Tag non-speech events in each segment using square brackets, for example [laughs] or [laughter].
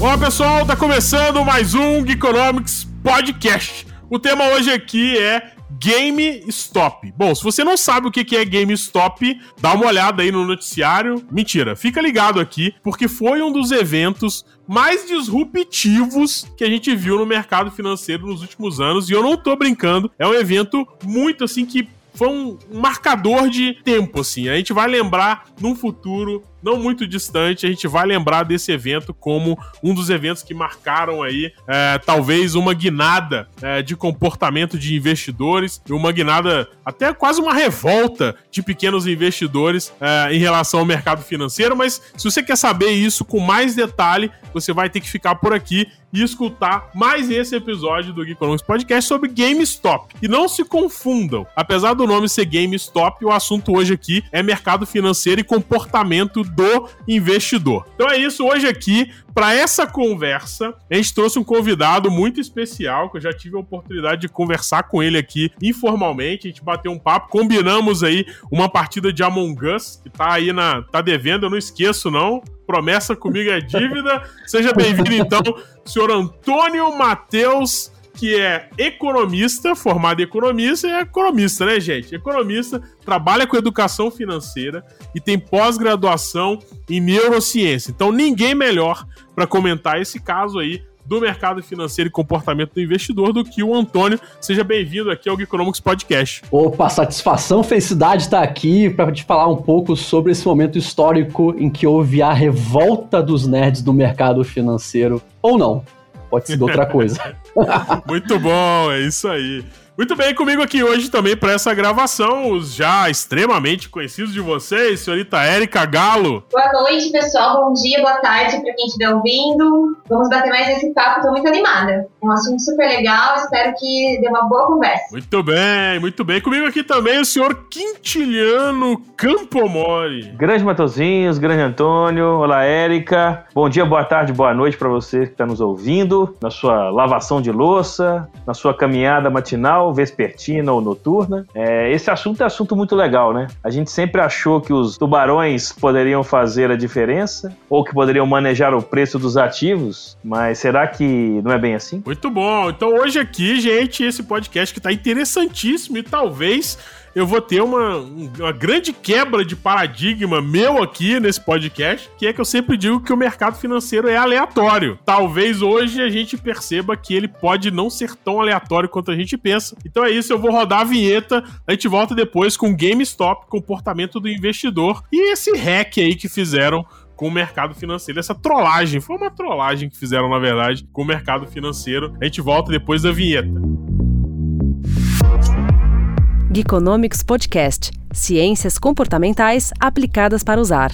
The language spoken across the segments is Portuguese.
Olá pessoal, tá começando mais um Geekonomics Podcast. O tema hoje aqui é GameStop. Bom, se você não sabe o que é GameStop, dá uma olhada aí no noticiário. Mentira, fica ligado aqui, porque foi um dos eventos mais disruptivos que a gente viu no mercado financeiro nos últimos anos. E eu não tô brincando, é um evento muito assim que foi um marcador de tempo, assim. A gente vai lembrar num futuro não muito distante, a gente vai lembrar desse evento como um dos eventos que marcaram aí é, talvez uma guinada é, de comportamento de investidores uma guinada, até quase uma revolta de pequenos investidores é, em relação ao mercado financeiro. Mas se você quer saber isso com mais detalhe, você vai ter que ficar por aqui e escutar mais esse episódio do Geekonomics Podcast sobre GameStop. E não se confundam, apesar do nome ser GameStop, o assunto hoje aqui é mercado financeiro e comportamento do investidor. Então é isso, hoje aqui, para essa conversa, a gente trouxe um convidado muito especial, que eu já tive a oportunidade de conversar com ele aqui informalmente, a gente bateu um papo, combinamos aí uma partida de Among Us, que tá aí na. tá devendo, eu não esqueço não, promessa comigo é dívida. Seja bem-vindo então, senhor Antônio Matheus que é economista, formado em economista, é economista, né, gente? Economista, trabalha com educação financeira e tem pós-graduação em neurociência. Então, ninguém melhor para comentar esse caso aí do mercado financeiro e comportamento do investidor do que o Antônio. Seja bem-vindo aqui ao Economics Podcast. Opa, satisfação, felicidade estar aqui para te falar um pouco sobre esse momento histórico em que houve a revolta dos nerds do mercado financeiro, ou não pode ser outra coisa. [laughs] Muito bom, é isso aí. Muito bem, comigo aqui hoje também para essa gravação, os já extremamente conhecidos de vocês, senhorita Érica Galo. Boa noite, pessoal. Bom dia, boa tarde para quem estiver ouvindo. Vamos bater mais esse papo, estou muito animada. É um assunto super legal, espero que dê uma boa conversa. Muito bem, muito bem. Comigo aqui também o senhor Quintiliano Campomori. Grande Matozinhos, grande Antônio, olá Érica. Bom dia, boa tarde, boa noite para você que está nos ouvindo, na sua lavação de louça, na sua caminhada matinal vespertina ou noturna. É, esse assunto é assunto muito legal, né? A gente sempre achou que os tubarões poderiam fazer a diferença ou que poderiam manejar o preço dos ativos, mas será que não é bem assim? Muito bom. Então hoje aqui, gente, esse podcast que tá interessantíssimo e talvez eu vou ter uma, uma grande quebra de paradigma meu aqui nesse podcast, que é que eu sempre digo que o mercado financeiro é aleatório. Talvez hoje a gente perceba que ele pode não ser tão aleatório quanto a gente pensa. Então é isso, eu vou rodar a vinheta, a gente volta depois com GameStop, comportamento do investidor e esse hack aí que fizeram com o mercado financeiro. Essa trollagem, foi uma trollagem que fizeram, na verdade, com o mercado financeiro. A gente volta depois da vinheta. Geekonomics Podcast Ciências comportamentais aplicadas para usar.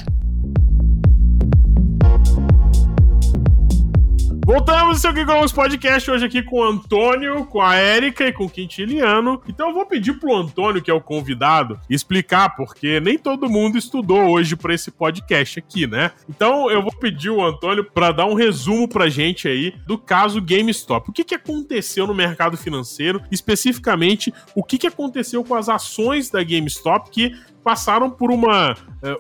Voltamos ao Geekonomics Podcast hoje aqui com o Antônio, com a Érica e com o Quintiliano. Então eu vou pedir pro Antônio, que é o convidado, explicar, porque nem todo mundo estudou hoje para esse podcast aqui, né? Então eu vou pedir o Antônio para dar um resumo pra gente aí do caso GameStop. O que, que aconteceu no mercado financeiro, especificamente o que, que aconteceu com as ações da GameStop que passaram por uma uh,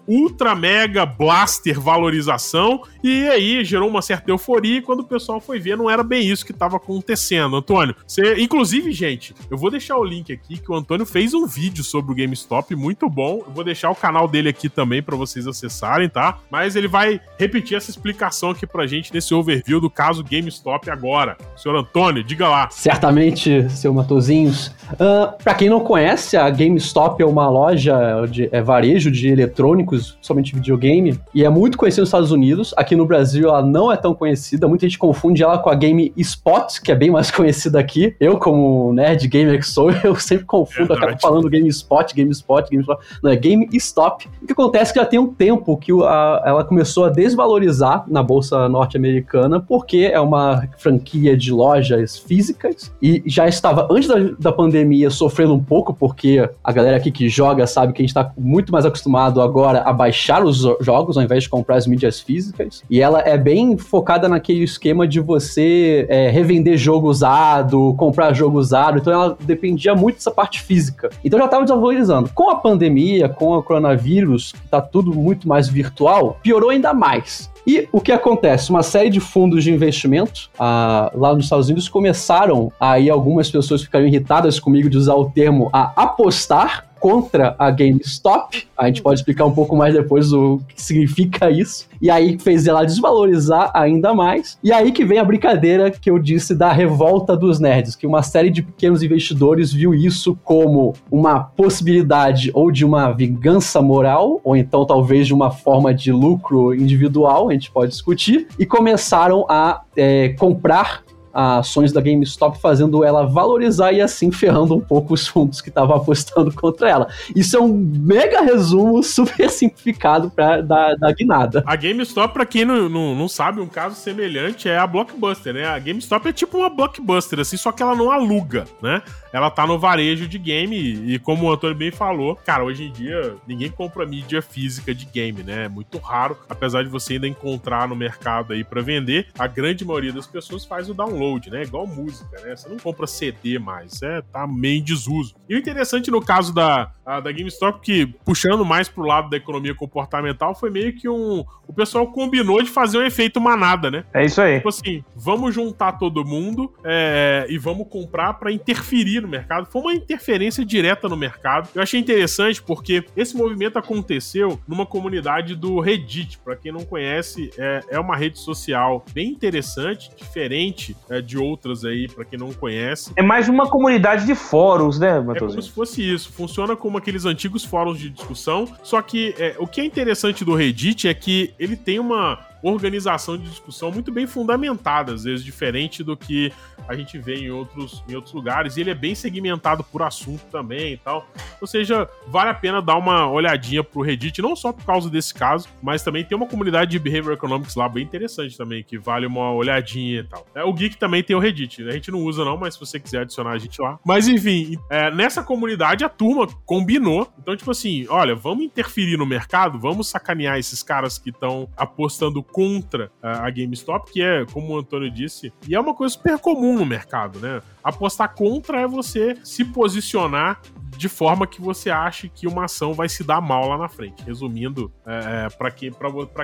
ultra mega blaster valorização e aí gerou uma certa euforia e quando o pessoal foi ver não era bem isso que estava acontecendo. Antônio, você, inclusive, gente, eu vou deixar o link aqui que o Antônio fez um vídeo sobre o GameStop muito bom. Eu vou deixar o canal dele aqui também para vocês acessarem, tá? Mas ele vai repetir essa explicação aqui pra gente nesse overview do caso GameStop agora. Senhor Antônio, diga lá. Certamente, seu Matozinhos. Uh, para quem não conhece, a GameStop é uma loja de é varejo de eletrônicos, somente videogame, e é muito conhecida nos Estados Unidos. Aqui no Brasil ela não é tão conhecida, muita gente confunde ela com a Game Spot, que é bem mais [laughs] conhecida aqui. Eu, como nerd gamer que sou, [laughs] eu sempre confundo, Verdade. acabo falando GameSpot, GameSpot, GameSpot. Não, é GameStop. O que acontece é que já tem um tempo que a, ela começou a desvalorizar na bolsa norte-americana, porque é uma franquia de lojas físicas e já estava, antes da, da pandemia, sofrendo um pouco, porque a galera aqui que joga sabe que a gente está muito mais acostumado agora a baixar os jogos ao invés de comprar as mídias físicas. E ela é bem focada naquele esquema de você é, revender jogo usado, comprar jogo usado. Então ela dependia muito dessa parte física. Então já estava desvalorizando. Com a pandemia, com o coronavírus, tá tudo muito mais virtual, piorou ainda mais. E o que acontece? Uma série de fundos de investimento ah, lá nos Estados Unidos começaram, aí algumas pessoas ficaram irritadas comigo de usar o termo a apostar contra a GameStop. A gente pode explicar um pouco mais depois o que significa isso. E aí fez ela desvalorizar ainda mais. E aí que vem a brincadeira que eu disse da revolta dos nerds, que uma série de pequenos investidores viu isso como uma possibilidade ou de uma vingança moral, ou então talvez de uma forma de lucro individual, a gente pode discutir, e começaram a é, comprar ações da GameStop, fazendo ela valorizar e assim ferrando um pouco os fundos que estavam apostando contra ela. Isso é um mega resumo super simplificado pra, da, da guinada. A GameStop, pra quem não, não, não sabe, um caso semelhante é a Blockbuster, né? A GameStop é tipo uma Blockbuster, assim, só que ela não aluga, né? Ela tá no varejo de game e, como o Antônio bem falou, cara, hoje em dia ninguém compra mídia física de game, né? É muito raro, apesar de você ainda encontrar no mercado aí para vender, a grande maioria das pessoas faz o download download, né? Igual música, né? Você não compra CD mais, é, tá meio em desuso. E o interessante no caso da, a, da GameStop, que puxando mais pro lado da economia comportamental, foi meio que um. O pessoal combinou de fazer um efeito manada, né? É isso aí. Tipo assim, vamos juntar todo mundo é, e vamos comprar para interferir no mercado. Foi uma interferência direta no mercado. Eu achei interessante porque esse movimento aconteceu numa comunidade do Reddit. Para quem não conhece, é, é uma rede social bem interessante, diferente é, de outras aí, para quem não conhece. É mais uma comunidade de fóruns, né, Matheus? É como se fosse isso. Funciona como aqueles antigos fóruns de discussão. Só que é, o que é interessante do Reddit é que ele tem uma organização de discussão muito bem fundamentada, às vezes diferente do que a gente vê em outros, em outros lugares. E ele é bem segmentado por assunto também e tal. Ou seja, vale a pena dar uma olhadinha pro Reddit, não só por causa desse caso, mas também tem uma comunidade de Behavior Economics lá bem interessante também, que vale uma olhadinha e tal. É, o Geek também tem o Reddit, né? a gente não usa não, mas se você quiser adicionar a gente lá. Mas enfim, é, nessa comunidade a turma combinou. Então, tipo assim, olha, vamos interferir no mercado, vamos sacanear esses caras que estão apostando contra a GameStop, que é, como o Antônio disse, e é uma coisa super comum no mercado, né? Apostar contra é você se posicionar de forma que você ache que uma ação vai se dar mal lá na frente. Resumindo, é, é para quem,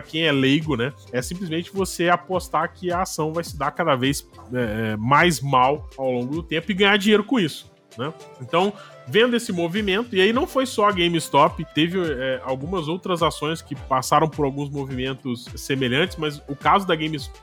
quem é leigo, né? É simplesmente você apostar que a ação vai se dar cada vez é, é, mais mal ao longo do tempo e ganhar dinheiro com isso. Né? Então, vendo esse movimento, e aí não foi só a GameStop, teve é, algumas outras ações que passaram por alguns movimentos semelhantes, mas o caso da GameStop.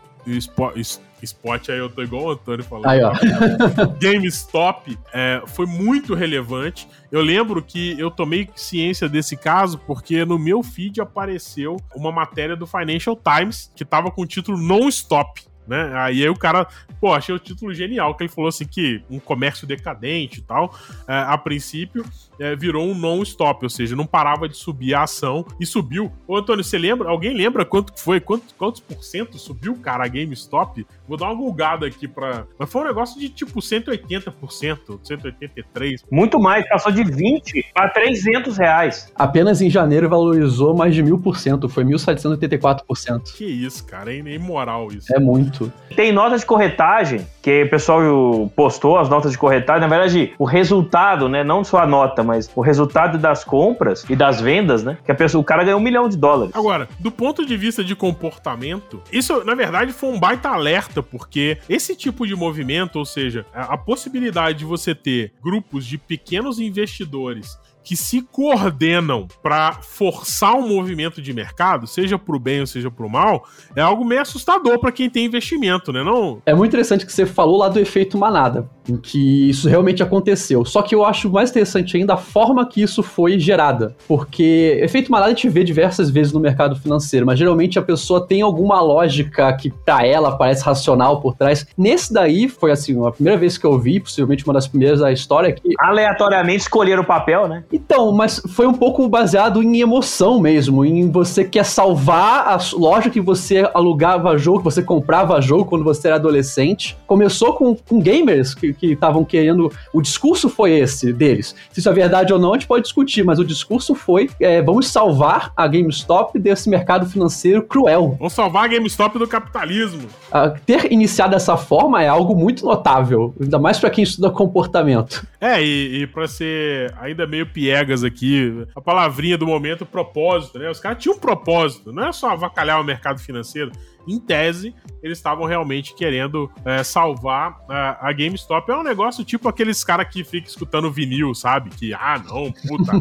Spot, aí eu tô igual o Antônio falando. Aí, ó. [laughs] GameStop é, foi muito relevante. Eu lembro que eu tomei ciência desse caso porque no meu feed apareceu uma matéria do Financial Times que tava com o título Non-Stop né? Aí, aí o cara, pô, achei o título genial, que ele falou assim que um comércio decadente e tal, é, a princípio, é, virou um non-stop, ou seja, não parava de subir a ação e subiu. Ô, Antônio, você lembra? Alguém lembra quanto foi? Quantos, quantos por cento subiu, cara, a GameStop? Vou dar uma gulgada aqui pra. Mas foi um negócio de tipo 180%, 183%. Muito mais, passou de 20 para 300 reais. Apenas em janeiro valorizou mais de mil por cento, foi 1.784%. Que isso, cara, é imoral isso. É muito. Tem notas de corretagem, que o pessoal postou as notas de corretagem, na verdade, o resultado, né, não só a nota, mas o resultado das compras e das vendas, né, que a pessoa, o cara ganhou um milhão de dólares. Agora, do ponto de vista de comportamento, isso, na verdade, foi um baita alerta porque esse tipo de movimento, ou seja, a, possibilidade de você ter grupos de pequenos investidores que se coordenam para forçar um movimento de mercado, seja para o bem ou seja para o mal, é algo meio assustador para quem tem investimento, né? Não? É muito interessante que você falou lá do efeito manada. em que isso realmente aconteceu. Só que eu acho mais interessante ainda a forma que isso foi gerada, porque efeito manada a gente vê diversas vezes no mercado financeiro, mas geralmente a pessoa tem alguma lógica que para ela parece racional por trás. Nesse daí foi assim, a primeira vez que eu vi, possivelmente uma das primeiras da história que aleatoriamente escolher o papel, né? Então, mas foi um pouco baseado em emoção mesmo, em você quer salvar a loja que você alugava jogo, que você comprava jogo quando você era adolescente. Começou com, com gamers que estavam querendo. O discurso foi esse deles. Se isso é verdade ou não, a gente pode discutir, mas o discurso foi: é, vamos salvar a GameStop desse mercado financeiro cruel. Vamos salvar a GameStop do capitalismo. Uh, ter iniciado dessa forma é algo muito notável, ainda mais para quem estuda comportamento. É, e, e para ser ainda meio piegas aqui, a palavrinha do momento, propósito, né? Os caras tinham um propósito, não é só avacalhar o mercado financeiro. Em tese, eles estavam realmente querendo é, salvar a, a GameStop. É um negócio tipo aqueles caras que ficam escutando vinil, sabe? Que, ah, não, puta,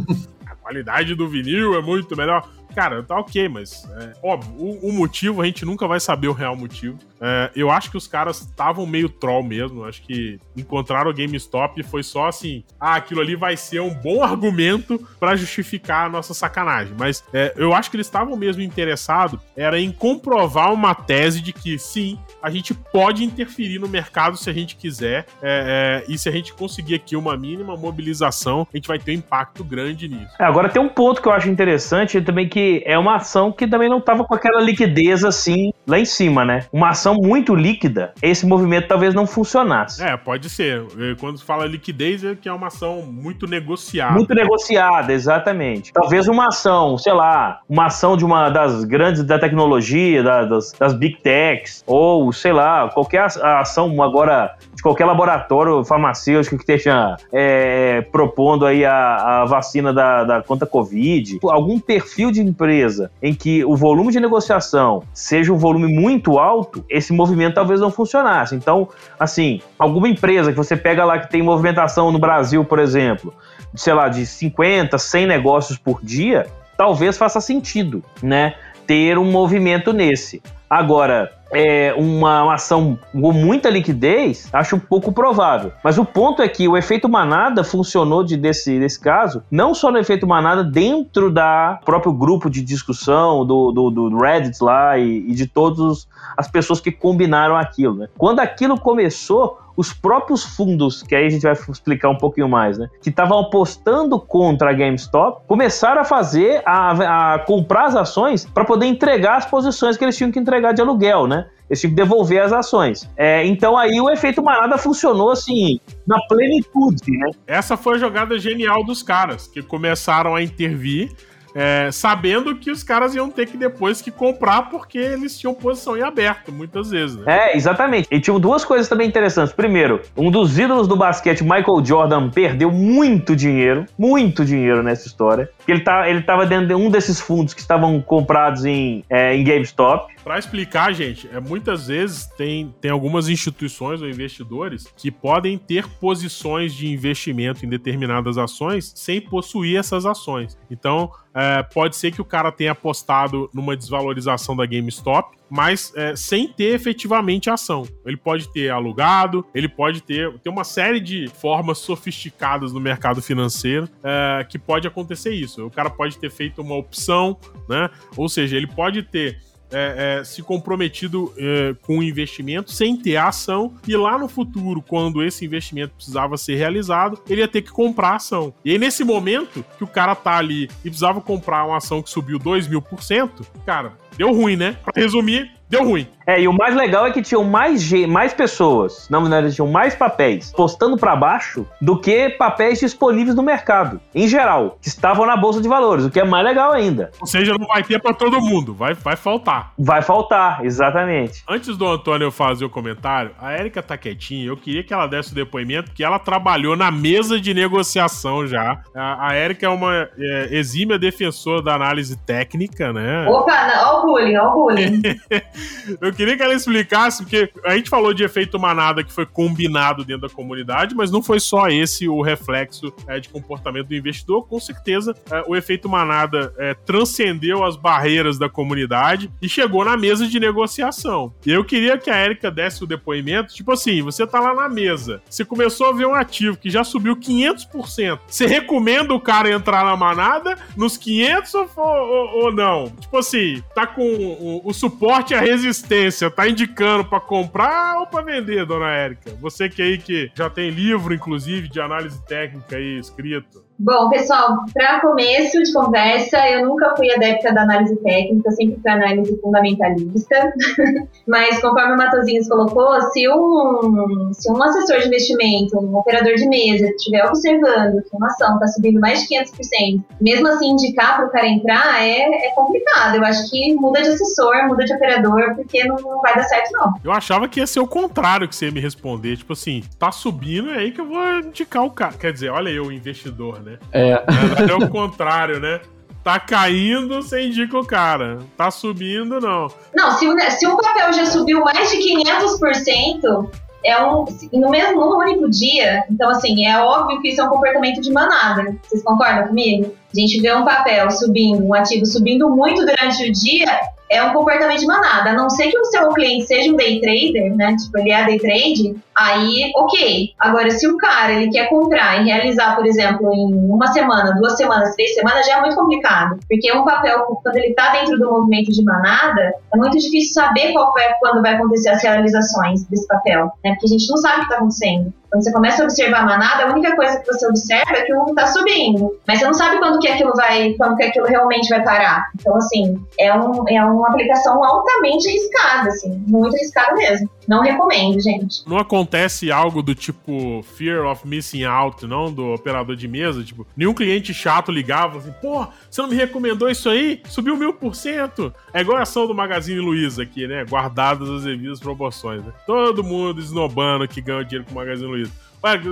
a qualidade do vinil é muito melhor. Cara, tá ok, mas é, óbvio, o, o, motivo a gente nunca vai saber o real motivo. É, eu acho que os caras estavam meio troll mesmo. Acho que encontraram o GameStop e foi só assim: ah, aquilo ali vai ser um bom argumento para justificar a nossa sacanagem. Mas é, eu acho que eles estavam mesmo interessados era em comprovar uma tese de que sim, a gente pode interferir no mercado se a gente quiser. É, é, e se a gente conseguir aqui uma mínima mobilização, a gente vai ter um impacto grande nisso. É, agora tem um ponto que eu acho interessante também que é uma ação que também não estava com aquela liquidez assim lá em cima, né? Uma ação muito líquida, esse movimento talvez não funcionasse. É, pode ser. Quando se fala liquidez, é que é uma ação muito negociada. Muito negociada, exatamente. Talvez uma ação, sei lá, uma ação de uma das grandes da tecnologia, da, das, das big techs, ou sei lá, qualquer ação agora de qualquer laboratório farmacêutico que esteja é, propondo aí a, a vacina da, da contra Covid, algum perfil de empresa em que o volume de negociação seja um volume muito alto, esse movimento talvez não funcionasse. Então, assim, alguma empresa que você pega lá que tem movimentação no Brasil, por exemplo, sei lá, de 50, 100 negócios por dia, talvez faça sentido, né? Ter um movimento nesse. Agora, é, uma, uma, ação com muita liquidez, acho um pouco provável. Mas o ponto é que o efeito manada funcionou de, desse, desse caso, não só no efeito manada dentro da próprio grupo de discussão do, do, do Reddit lá e, e de todas as pessoas que combinaram aquilo. Né? Quando aquilo começou, os próprios fundos, que aí a gente vai explicar um pouquinho mais, né? Que estavam apostando contra a GameStop, começaram a fazer, a, a comprar as ações para poder entregar as posições que eles tinham que entregar de aluguel, né? Eles tinham que devolver as ações. É, então aí o efeito manada funcionou assim, na plenitude, né? Essa foi a jogada genial dos caras, que começaram a intervir é, sabendo que os caras iam ter que depois que comprar porque eles tinham posição em aberto, muitas vezes. Né? É, exatamente. E tinham duas coisas também interessantes. Primeiro, um dos ídolos do basquete, Michael Jordan, perdeu muito dinheiro, muito dinheiro nessa história. Ele, tá, ele tava dentro de um desses fundos que estavam comprados em, é, em GameStop. Para explicar, gente, é, muitas vezes tem, tem algumas instituições ou investidores que podem ter posições de investimento em determinadas ações sem possuir essas ações. Então, é, pode ser que o cara tenha apostado numa desvalorização da GameStop, mas é, sem ter efetivamente ação. Ele pode ter alugado, ele pode ter, ter uma série de formas sofisticadas no mercado financeiro é, que pode acontecer isso. O cara pode ter feito uma opção, né? Ou seja, ele pode ter é, é, se comprometido é, com o investimento sem ter a ação, e lá no futuro, quando esse investimento precisava ser realizado, ele ia ter que comprar a ação. E aí, nesse momento que o cara tá ali e precisava comprar uma ação que subiu 2 mil por cento, cara, deu ruim, né? Pra resumir, deu ruim. É, e o mais legal é que tinham mais, mais pessoas, na verdade, tinham mais papéis postando para baixo do que papéis disponíveis no mercado, em geral, que estavam na bolsa de valores, o que é mais legal ainda. Ou seja, não vai ter para todo mundo, vai, vai faltar. Vai faltar, exatamente. Antes do Antônio fazer o comentário, a Érica tá quietinha, eu queria que ela desse o depoimento, porque ela trabalhou na mesa de negociação já. A, a Érica é uma é, exímia defensora da análise técnica, né? Opa, ó o bullying, ó o bullying. [laughs] Eu queria que ela explicasse, porque a gente falou de efeito manada que foi combinado dentro da comunidade, mas não foi só esse o reflexo é, de comportamento do investidor. Com certeza, é, o efeito manada é, transcendeu as barreiras da comunidade e chegou na mesa de negociação. E eu queria que a Erika desse o depoimento, tipo assim, você tá lá na mesa, você começou a ver um ativo que já subiu 500%. Você recomenda o cara entrar na manada nos 500 ou, ou, ou não? Tipo assim, tá com o, o suporte a resistência, tá indicando para comprar ou para vender, dona Érica? Você que aí que já tem livro, inclusive, de análise técnica aí escrito. Bom, pessoal, para começo de conversa, eu nunca fui adepta da análise técnica, sempre fui análise fundamentalista. [laughs] Mas, conforme o Matosinhos colocou, se um, se um assessor de investimento, um operador de mesa, estiver observando que uma ação está subindo mais de 500%, mesmo assim indicar para o cara entrar é, é complicado. Eu acho que muda de assessor, muda de operador, porque não, não vai dar certo, não. Eu achava que ia ser o contrário que você ia me responder. Tipo assim, tá subindo, é aí que eu vou indicar o cara. Quer dizer, olha eu, investidor, né? Né? É. É o contrário, né? Tá caindo, você indica o cara. Tá subindo, não. Não, se, se um papel já subiu mais de 500%, é um, no mesmo no único dia, então assim, é óbvio que isso é um comportamento de manada. Vocês concordam comigo? A gente vê um papel subindo, um ativo subindo muito durante o dia, é um comportamento de manada. A não ser que o seu cliente seja um day trader, né? Tipo, ele é day trade, aí, ok. Agora, se o cara ele quer comprar e realizar, por exemplo, em uma semana, duas semanas, três semanas, já é muito complicado. Porque um papel, quando ele está dentro do movimento de manada, é muito difícil saber qual é, quando vai acontecer as realizações desse papel, né? Porque a gente não sabe o que está acontecendo. Quando você começa a observar a manada, a única coisa que você observa é que o mundo está subindo. Mas você não sabe quando que aquilo vai, quando que aquilo realmente vai parar. Então, assim, é, um, é uma aplicação altamente arriscada, assim, muito arriscada mesmo. Não recomendo, gente. Não acontece algo do tipo fear of missing out, não? Do operador de mesa? Tipo, nenhum cliente chato ligava assim, pô, você não me recomendou isso aí? Subiu mil por cento. É igual a ação do Magazine Luiza aqui, né? Guardadas as devidas proporções, né? Todo mundo esnobando que ganha dinheiro com o Magazine Luiza.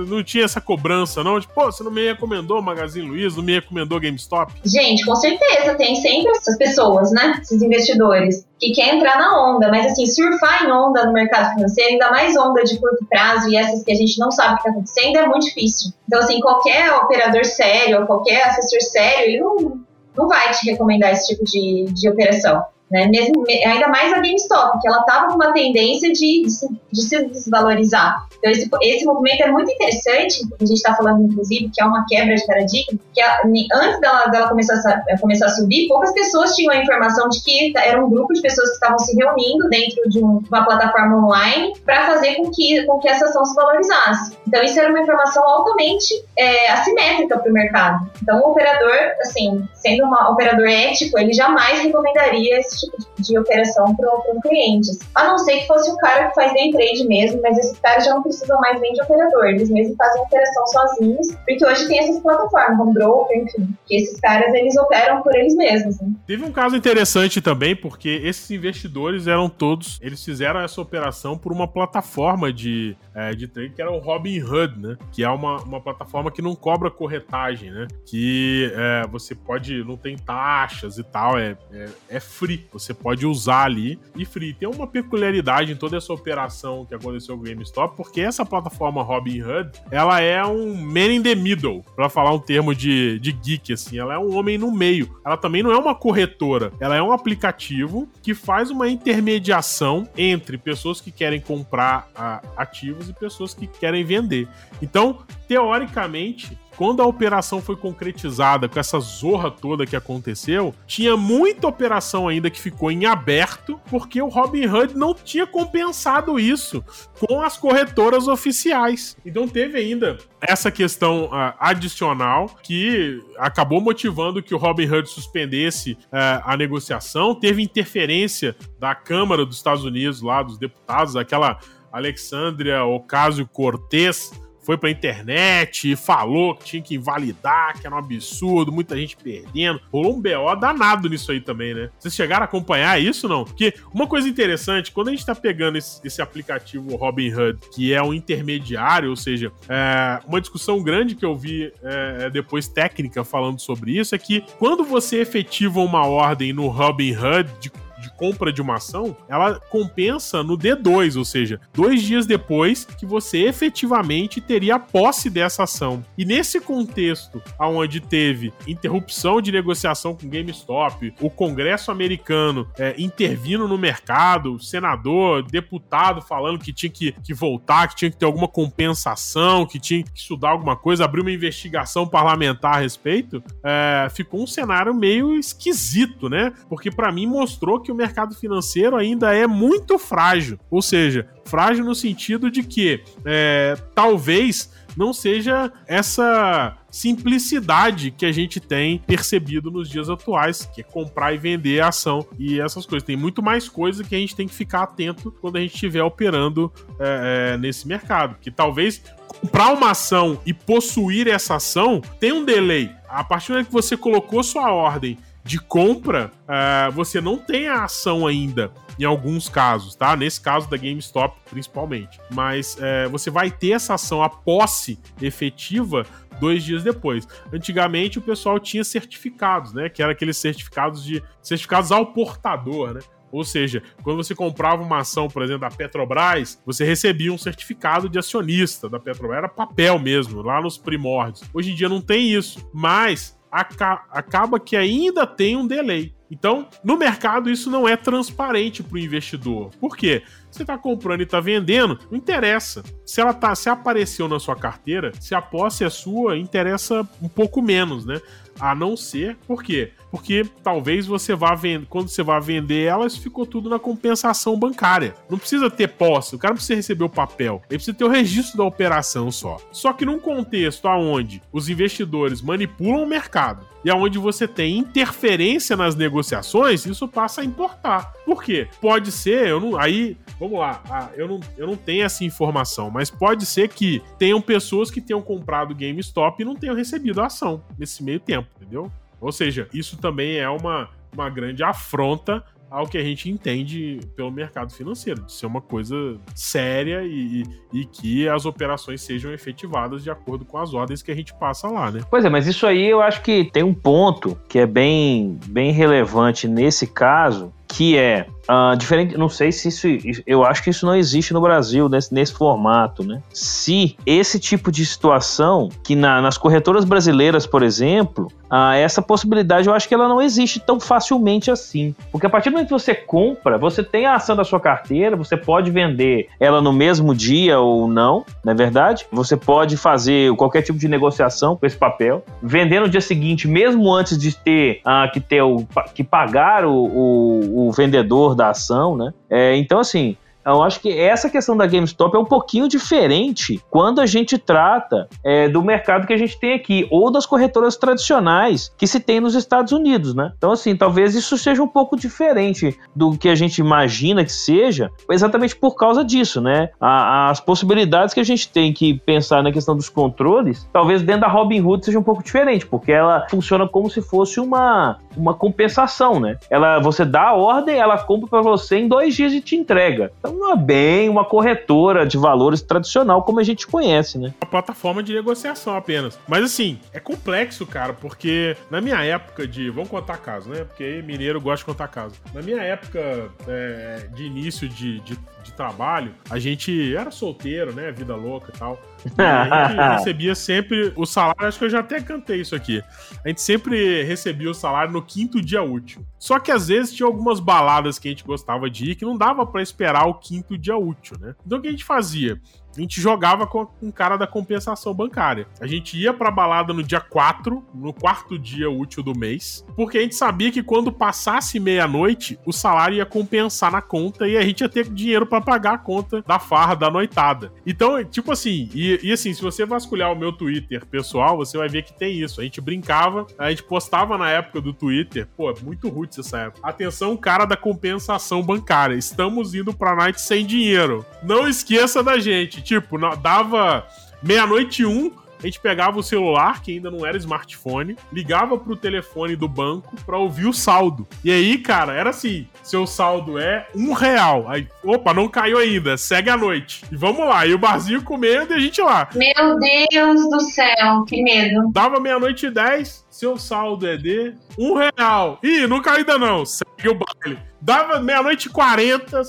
Não tinha essa cobrança, não? Tipo, pô, você não me recomendou Magazine Luiza, não me recomendou GameStop? Gente, com certeza, tem sempre essas pessoas, né? Esses investidores que querem entrar na onda, mas assim, surfar em onda no mercado financeiro, ainda mais onda de curto prazo e essas que a gente não sabe o que está acontecendo, é muito difícil. Então, assim, qualquer operador sério, qualquer assessor sério, ele não, não vai te recomendar esse tipo de, de operação. Né? Mesmo, ainda mais a GameStop, que ela estava com uma tendência de, de, se, de se desvalorizar. Então, esse, esse movimento é muito interessante, a gente está falando, inclusive, que é uma quebra de paradigma, que a, antes dela, dela começar, a, começar a subir, poucas pessoas tinham a informação de que era um grupo de pessoas que estavam se reunindo dentro de um, uma plataforma online para fazer com que, com que essa ação se valorizasse. Então, isso era uma informação altamente é, assimétrica para o mercado. Então, o operador, assim, sendo um operador ético, ele jamais recomendaria esse de operação para um cliente. A não ser que fosse o cara que faz day trade mesmo, mas esses caras já não precisam mais nem de operador, eles mesmos fazem operação sozinhos, porque hoje tem essas plataformas, como broker, enfim, que esses caras eles operam por eles mesmos. Né? Teve um caso interessante também, porque esses investidores eram todos, eles fizeram essa operação por uma plataforma de, é, de trade que era o Robinhood, né? Que é uma, uma plataforma que não cobra corretagem, né? Que é, você pode, não tem taxas e tal, é, é, é free, você pode usar ali e free. Tem uma peculiaridade em toda essa operação que aconteceu com o GameStop, porque essa plataforma Robinhood, ela é um man in the middle, para falar um termo de, de geek, assim. Ela é um homem no meio. Ela também não é uma corretora, ela é um aplicativo que faz uma intermediação entre pessoas que querem comprar uh, ativos e pessoas que querem vender. Então, teoricamente, quando a operação foi concretizada com essa zorra toda que aconteceu, tinha muita operação ainda que ficou em aberto, porque o Robinhood não tinha compensado isso com as corretoras oficiais. Então teve ainda essa questão uh, adicional que acabou motivando que o Robinhood suspendesse uh, a negociação. Teve interferência da Câmara dos Estados Unidos, lá dos deputados, aquela Alexandria Ocasio-Cortez foi pra internet e falou que tinha que invalidar, que era um absurdo, muita gente perdendo. Rolou um BO danado nisso aí também, né? Vocês chegaram a acompanhar isso não? Porque uma coisa interessante, quando a gente tá pegando esse, esse aplicativo Robinhood, que é um intermediário, ou seja, é, uma discussão grande que eu vi é, depois técnica falando sobre isso, é que quando você efetiva uma ordem no Robinhood de compra de uma ação, ela compensa no D2, ou seja, dois dias depois que você efetivamente teria a posse dessa ação. E nesse contexto, onde teve interrupção de negociação com GameStop, o Congresso americano é, intervindo no mercado, senador, deputado falando que tinha que, que voltar, que tinha que ter alguma compensação, que tinha que estudar alguma coisa, abrir uma investigação parlamentar a respeito, é, ficou um cenário meio esquisito, né? Porque para mim mostrou que o mercado financeiro ainda é muito frágil. Ou seja, frágil no sentido de que é, talvez não seja essa simplicidade que a gente tem percebido nos dias atuais, que é comprar e vender a ação e essas coisas. Tem muito mais coisa que a gente tem que ficar atento quando a gente estiver operando é, é, nesse mercado. Que talvez comprar uma ação e possuir essa ação tem um delay. A partir do momento que você colocou sua ordem de compra, uh, você não tem a ação ainda, em alguns casos, tá? Nesse caso da GameStop, principalmente. Mas uh, você vai ter essa ação, a posse efetiva, dois dias depois. Antigamente o pessoal tinha certificados, né? Que era aqueles certificados de certificados ao portador, né? Ou seja, quando você comprava uma ação, por exemplo, da Petrobras, você recebia um certificado de acionista da Petrobras. Era papel mesmo, lá nos primórdios. Hoje em dia não tem isso, mas acaba que ainda tem um delay. Então, no mercado, isso não é transparente para o investidor. Por quê? Você está comprando e está vendendo, não interessa. Se ela tá, se apareceu na sua carteira, se a posse é sua, interessa um pouco menos, né? A não ser, por quê? Porque talvez você vá vender, quando você vai vender elas, ficou tudo na compensação bancária. Não precisa ter posse, o cara precisa receber o papel, ele precisa ter o registro da operação só. Só que num contexto aonde os investidores manipulam o mercado e aonde você tem interferência nas negociações, isso passa a importar. Por quê? Pode ser, eu não, aí, vamos lá, ah, eu, não, eu não tenho essa informação, mas pode ser que tenham pessoas que tenham comprado GameStop e não tenham recebido a ação nesse meio tempo, entendeu? Ou seja, isso também é uma, uma grande afronta ao que a gente entende pelo mercado financeiro, de ser uma coisa séria e, e, e, que as operações sejam efetivadas de acordo com as ordens que a gente passa lá, né? Pois é, mas isso aí eu acho que tem um ponto que é bem, bem relevante nesse caso, que é uh, diferente. Não sei se isso. Eu acho que isso não existe no Brasil nesse, nesse formato, né? Se esse tipo de situação, que na, nas corretoras brasileiras, por exemplo, uh, essa possibilidade eu acho que ela não existe tão facilmente assim. Porque a partir do momento que você compra, você tem a ação da sua carteira, você pode vender ela no mesmo dia ou não, não é verdade? Você pode fazer qualquer tipo de negociação com esse papel, vender no dia seguinte, mesmo antes de ter uh, que ter o, que pagar o, o o vendedor da ação, né? É, então, assim, eu acho que essa questão da GameStop é um pouquinho diferente quando a gente trata é, do mercado que a gente tem aqui, ou das corretoras tradicionais que se tem nos Estados Unidos, né? Então, assim, talvez isso seja um pouco diferente do que a gente imagina que seja, exatamente por causa disso, né? A, as possibilidades que a gente tem que pensar na questão dos controles, talvez dentro da Robinhood seja um pouco diferente, porque ela funciona como se fosse uma, uma compensação, né? Ela, você dá a ordem, ela compra para você em dois dias e te entrega. Então, não é bem uma corretora de valores tradicional como a gente conhece, né? Uma plataforma de negociação apenas. Mas assim, é complexo, cara, porque na minha época de. Vamos contar caso, né? Porque mineiro gosta de contar caso. Na minha época é, de início de, de, de trabalho, a gente era solteiro, né? Vida louca e tal. [laughs] E a gente recebia sempre o salário, acho que eu já até cantei isso aqui. A gente sempre recebia o salário no quinto dia útil. Só que às vezes tinha algumas baladas que a gente gostava de ir que não dava para esperar o quinto dia útil, né? Então o que a gente fazia? A gente jogava com um cara da compensação bancária. A gente ia pra balada no dia 4, no quarto dia útil do mês, porque a gente sabia que quando passasse meia-noite, o salário ia compensar na conta e a gente ia ter dinheiro para pagar a conta da farra, da noitada. Então, tipo assim, e, e, assim, se você vasculhar o meu Twitter pessoal, você vai ver que tem isso. A gente brincava, a gente postava na época do Twitter, pô, muito roots essa época. Atenção, cara da compensação bancária, estamos indo pra night sem dinheiro. Não esqueça da gente tipo, dava meia-noite e um, a gente pegava o celular, que ainda não era smartphone, ligava pro telefone do banco pra ouvir o saldo. E aí, cara, era assim: seu saldo é um real. Aí, opa, não caiu ainda, segue a noite. E vamos lá. E o barzinho comendo e a gente lá. Meu Deus do céu, que medo. Dava meia-noite e dez seu saldo é de um real. Ih, não caiu ainda não. Segue o baile. Dava meia-noite e 40,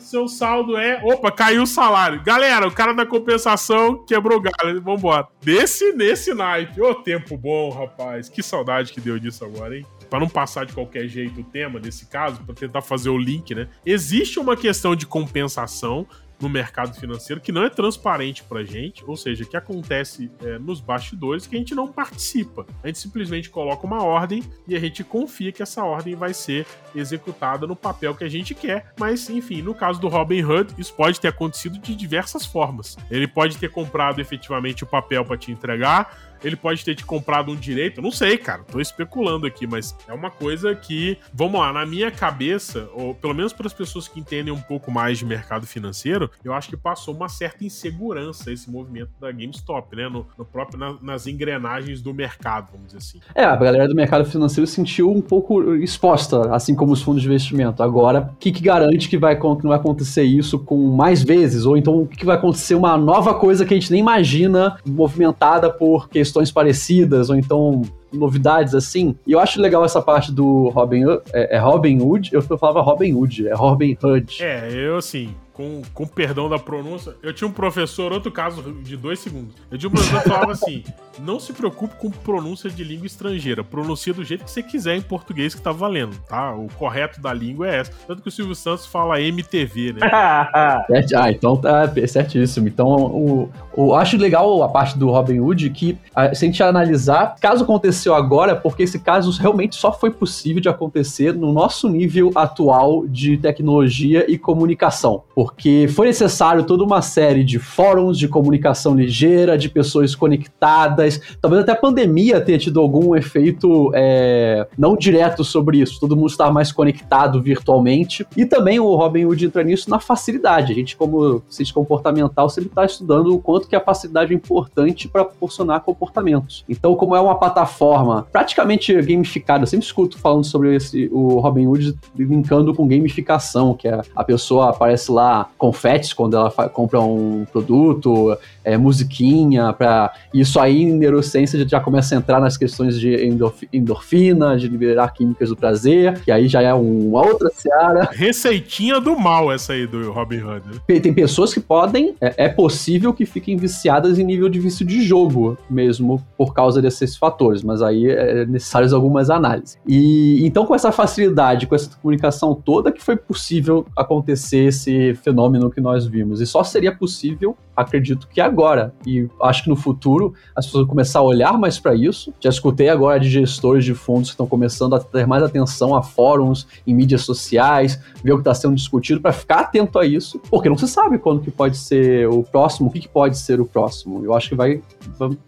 seu saldo é. Opa, caiu o salário. Galera, o cara da compensação quebrou o galho. Vambora. Desse, nesse naipe. Ô, tempo bom, rapaz. Que saudade que deu disso agora, hein? Para não passar de qualquer jeito o tema desse caso, para tentar fazer o link, né? Existe uma questão de compensação no mercado financeiro que não é transparente pra gente, ou seja, que acontece é, nos bastidores que a gente não participa. A gente simplesmente coloca uma ordem e a gente confia que essa ordem vai ser executada no papel que a gente quer. Mas, enfim, no caso do Robin Hood, isso pode ter acontecido de diversas formas. Ele pode ter comprado efetivamente o papel para te entregar, ele pode ter te comprado um direito, não sei, cara, tô especulando aqui, mas é uma coisa que, vamos lá, na minha cabeça, ou pelo menos para as pessoas que entendem um pouco mais de mercado financeiro, eu acho que passou uma certa insegurança esse movimento da GameStop, né, no, no próprio na, nas engrenagens do mercado, vamos dizer assim. É, a galera do mercado financeiro se sentiu um pouco exposta, assim como os fundos de investimento. Agora, o que, que garante que vai, que não vai acontecer isso com mais vezes? Ou então o que, que vai acontecer uma nova coisa que a gente nem imagina movimentada por questões parecidas, ou então novidades assim. E eu acho legal essa parte do Robin, é, é Robin Hood, eu falava Robin Hood, é Robin Hood. É, eu assim, com, com perdão da pronúncia, eu tinha um professor, outro caso de dois segundos. Eu tinha um professor que falava assim: [laughs] não se preocupe com pronúncia de língua estrangeira. Pronuncia do jeito que você quiser em português que tá valendo, tá? O correto da língua é essa. Tanto que o Silvio Santos fala MTV, né? [laughs] ah, então tá certíssimo. Então, o, o, acho legal a parte do Robin Hood que, se a gente analisar, caso aconteceu agora, porque esse caso realmente só foi possível de acontecer no nosso nível atual de tecnologia e comunicação. Por porque foi necessário toda uma série de fóruns de comunicação ligeira, de pessoas conectadas. Talvez até a pandemia tenha tido algum efeito é, não direto sobre isso. Todo mundo estar mais conectado virtualmente. E também o Robin Hood entra nisso na facilidade. A gente, como cientista comportamental, sempre está estudando o quanto que a facilidade é importante para proporcionar comportamentos. Então, como é uma plataforma praticamente gamificada, eu sempre escuto falando sobre esse, o Robin Hood linkando com gamificação, que é a pessoa aparece lá confetes quando ela compra um produto, é, musiquinha, para isso aí em neurociência já começa a entrar nas questões de endorfina, de liberar químicas do prazer, que aí já é uma outra seara. Receitinha do mal essa aí do Robin Hood. Né? Tem pessoas que podem, é, é possível que fiquem viciadas em nível de vício de jogo mesmo por causa desses fatores, mas aí é necessárias algumas análises. E então com essa facilidade, com essa comunicação toda que foi possível acontecer esse fenômeno que nós vimos. E só seria possível, acredito que agora. E acho que no futuro as pessoas vão começar a olhar mais para isso. Já escutei agora de gestores de fundos que estão começando a ter mais atenção a fóruns em mídias sociais, ver o que está sendo discutido para ficar atento a isso, porque não se sabe quando que pode ser o próximo, o que, que pode ser o próximo. Eu acho que vai,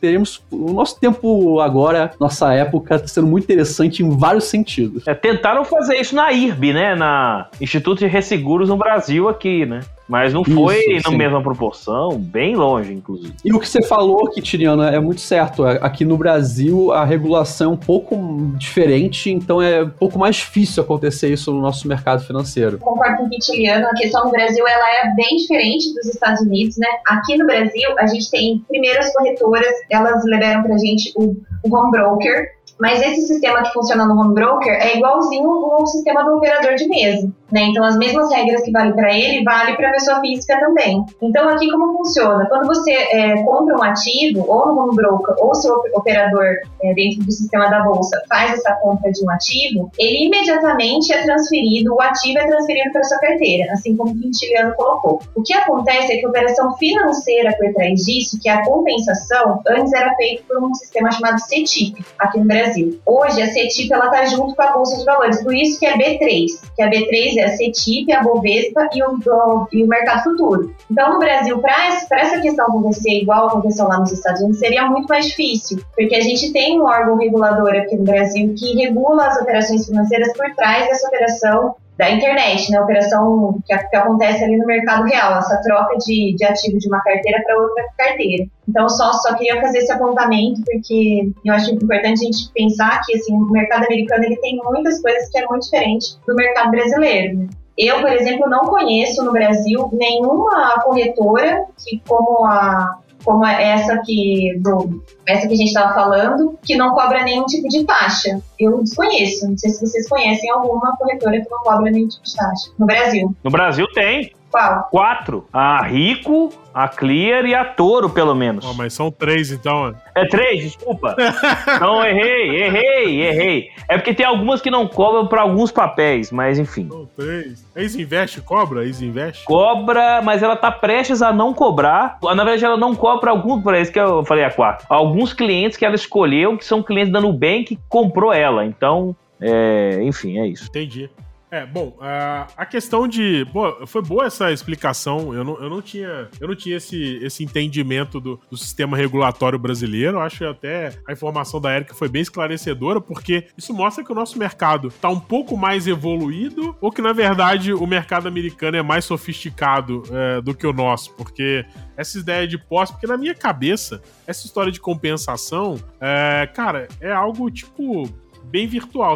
teremos o nosso tempo agora, nossa época, está sendo muito interessante em vários sentidos. É, tentaram fazer isso na IRB, né? Na Instituto de Resseguros no Brasil aqui, né? Mas não foi Isso, na mesma proporção, bem longe, inclusive. E o que você falou aqui, Tiriano, é muito certo. É, aqui no Brasil, a regulação é um pouco diferente, então é um pouco mais difícil acontecer isso no nosso mercado financeiro. Concordo com o Tiriano, a questão no Brasil ela é bem diferente dos Estados Unidos, né? Aqui no Brasil, a gente tem, primeiro, as corretoras, elas liberam pra gente o, o home broker, mas esse sistema que funciona no home broker é igualzinho ao sistema do operador de mesa. Né? Então, as mesmas regras que valem para ele, vale para a pessoa física também. Então, aqui como funciona? Quando você é, compra um ativo, ou no home broker, ou seu operador é, dentro do sistema da bolsa faz essa compra de um ativo, ele imediatamente é transferido, o ativo é transferido para sua carteira, assim como o Quintiliano colocou. O que acontece é que a operação financeira por trás disso, que é a compensação, antes era feita por um sistema chamado CETIP, aqui no Brasil. Hoje, a CETIP está junto com a Bolsa de Valores, por isso que é B3, que a B3 é a CETIP, a Bovespa e o, e o mercado futuro. Então, no Brasil, para essa questão acontecer igual aconteceu lá nos Estados Unidos, seria muito mais difícil, porque a gente tem um órgão regulador aqui no Brasil que regula as operações financeiras por trás dessa operação da internet, né? Operação que, que, acontece ali no mercado real, essa troca de, de ativo de uma carteira para outra carteira. Então, só, só queria fazer esse apontamento, porque eu acho importante a gente pensar que assim, o mercado americano ele tem muitas coisas que é muito diferente do mercado brasileiro. Né? Eu, por exemplo, não conheço no Brasil nenhuma corretora que, como a como essa que, do, essa que a gente estava falando, que não cobra nenhum tipo de taxa. Eu desconheço, não sei se vocês conhecem alguma corretora que não cobra nenhum tipo de taxa no Brasil. No Brasil tem. Qual? Quatro. A Rico, a Clear e a Toro, pelo menos. Ó, mas são três, então. É três, desculpa. [laughs] não, errei, errei, errei. É porque tem algumas que não cobram para alguns papéis, mas enfim. São três. A Easy Invest cobra? A Easy Invest? Cobra, mas ela tá prestes a não cobrar. Na verdade, ela não cobra alguns, por isso que eu falei a quatro. Alguns clientes que ela escolheu, que são clientes da Nubank, que comprou ela. Então, é, enfim, é isso. Entendi. É, bom, a, questão de. Boa, foi boa essa explicação. Eu não, eu não tinha, eu não tinha esse, esse entendimento do, do sistema regulatório brasileiro. Acho que até a informação da Erika foi bem esclarecedora, porque isso mostra que o nosso mercado está um pouco mais evoluído, ou que, na verdade, o mercado americano é mais sofisticado é, do que o nosso, porque essa ideia de posse, porque na minha cabeça, essa história de compensação, é, cara, é algo tipo bem virtual,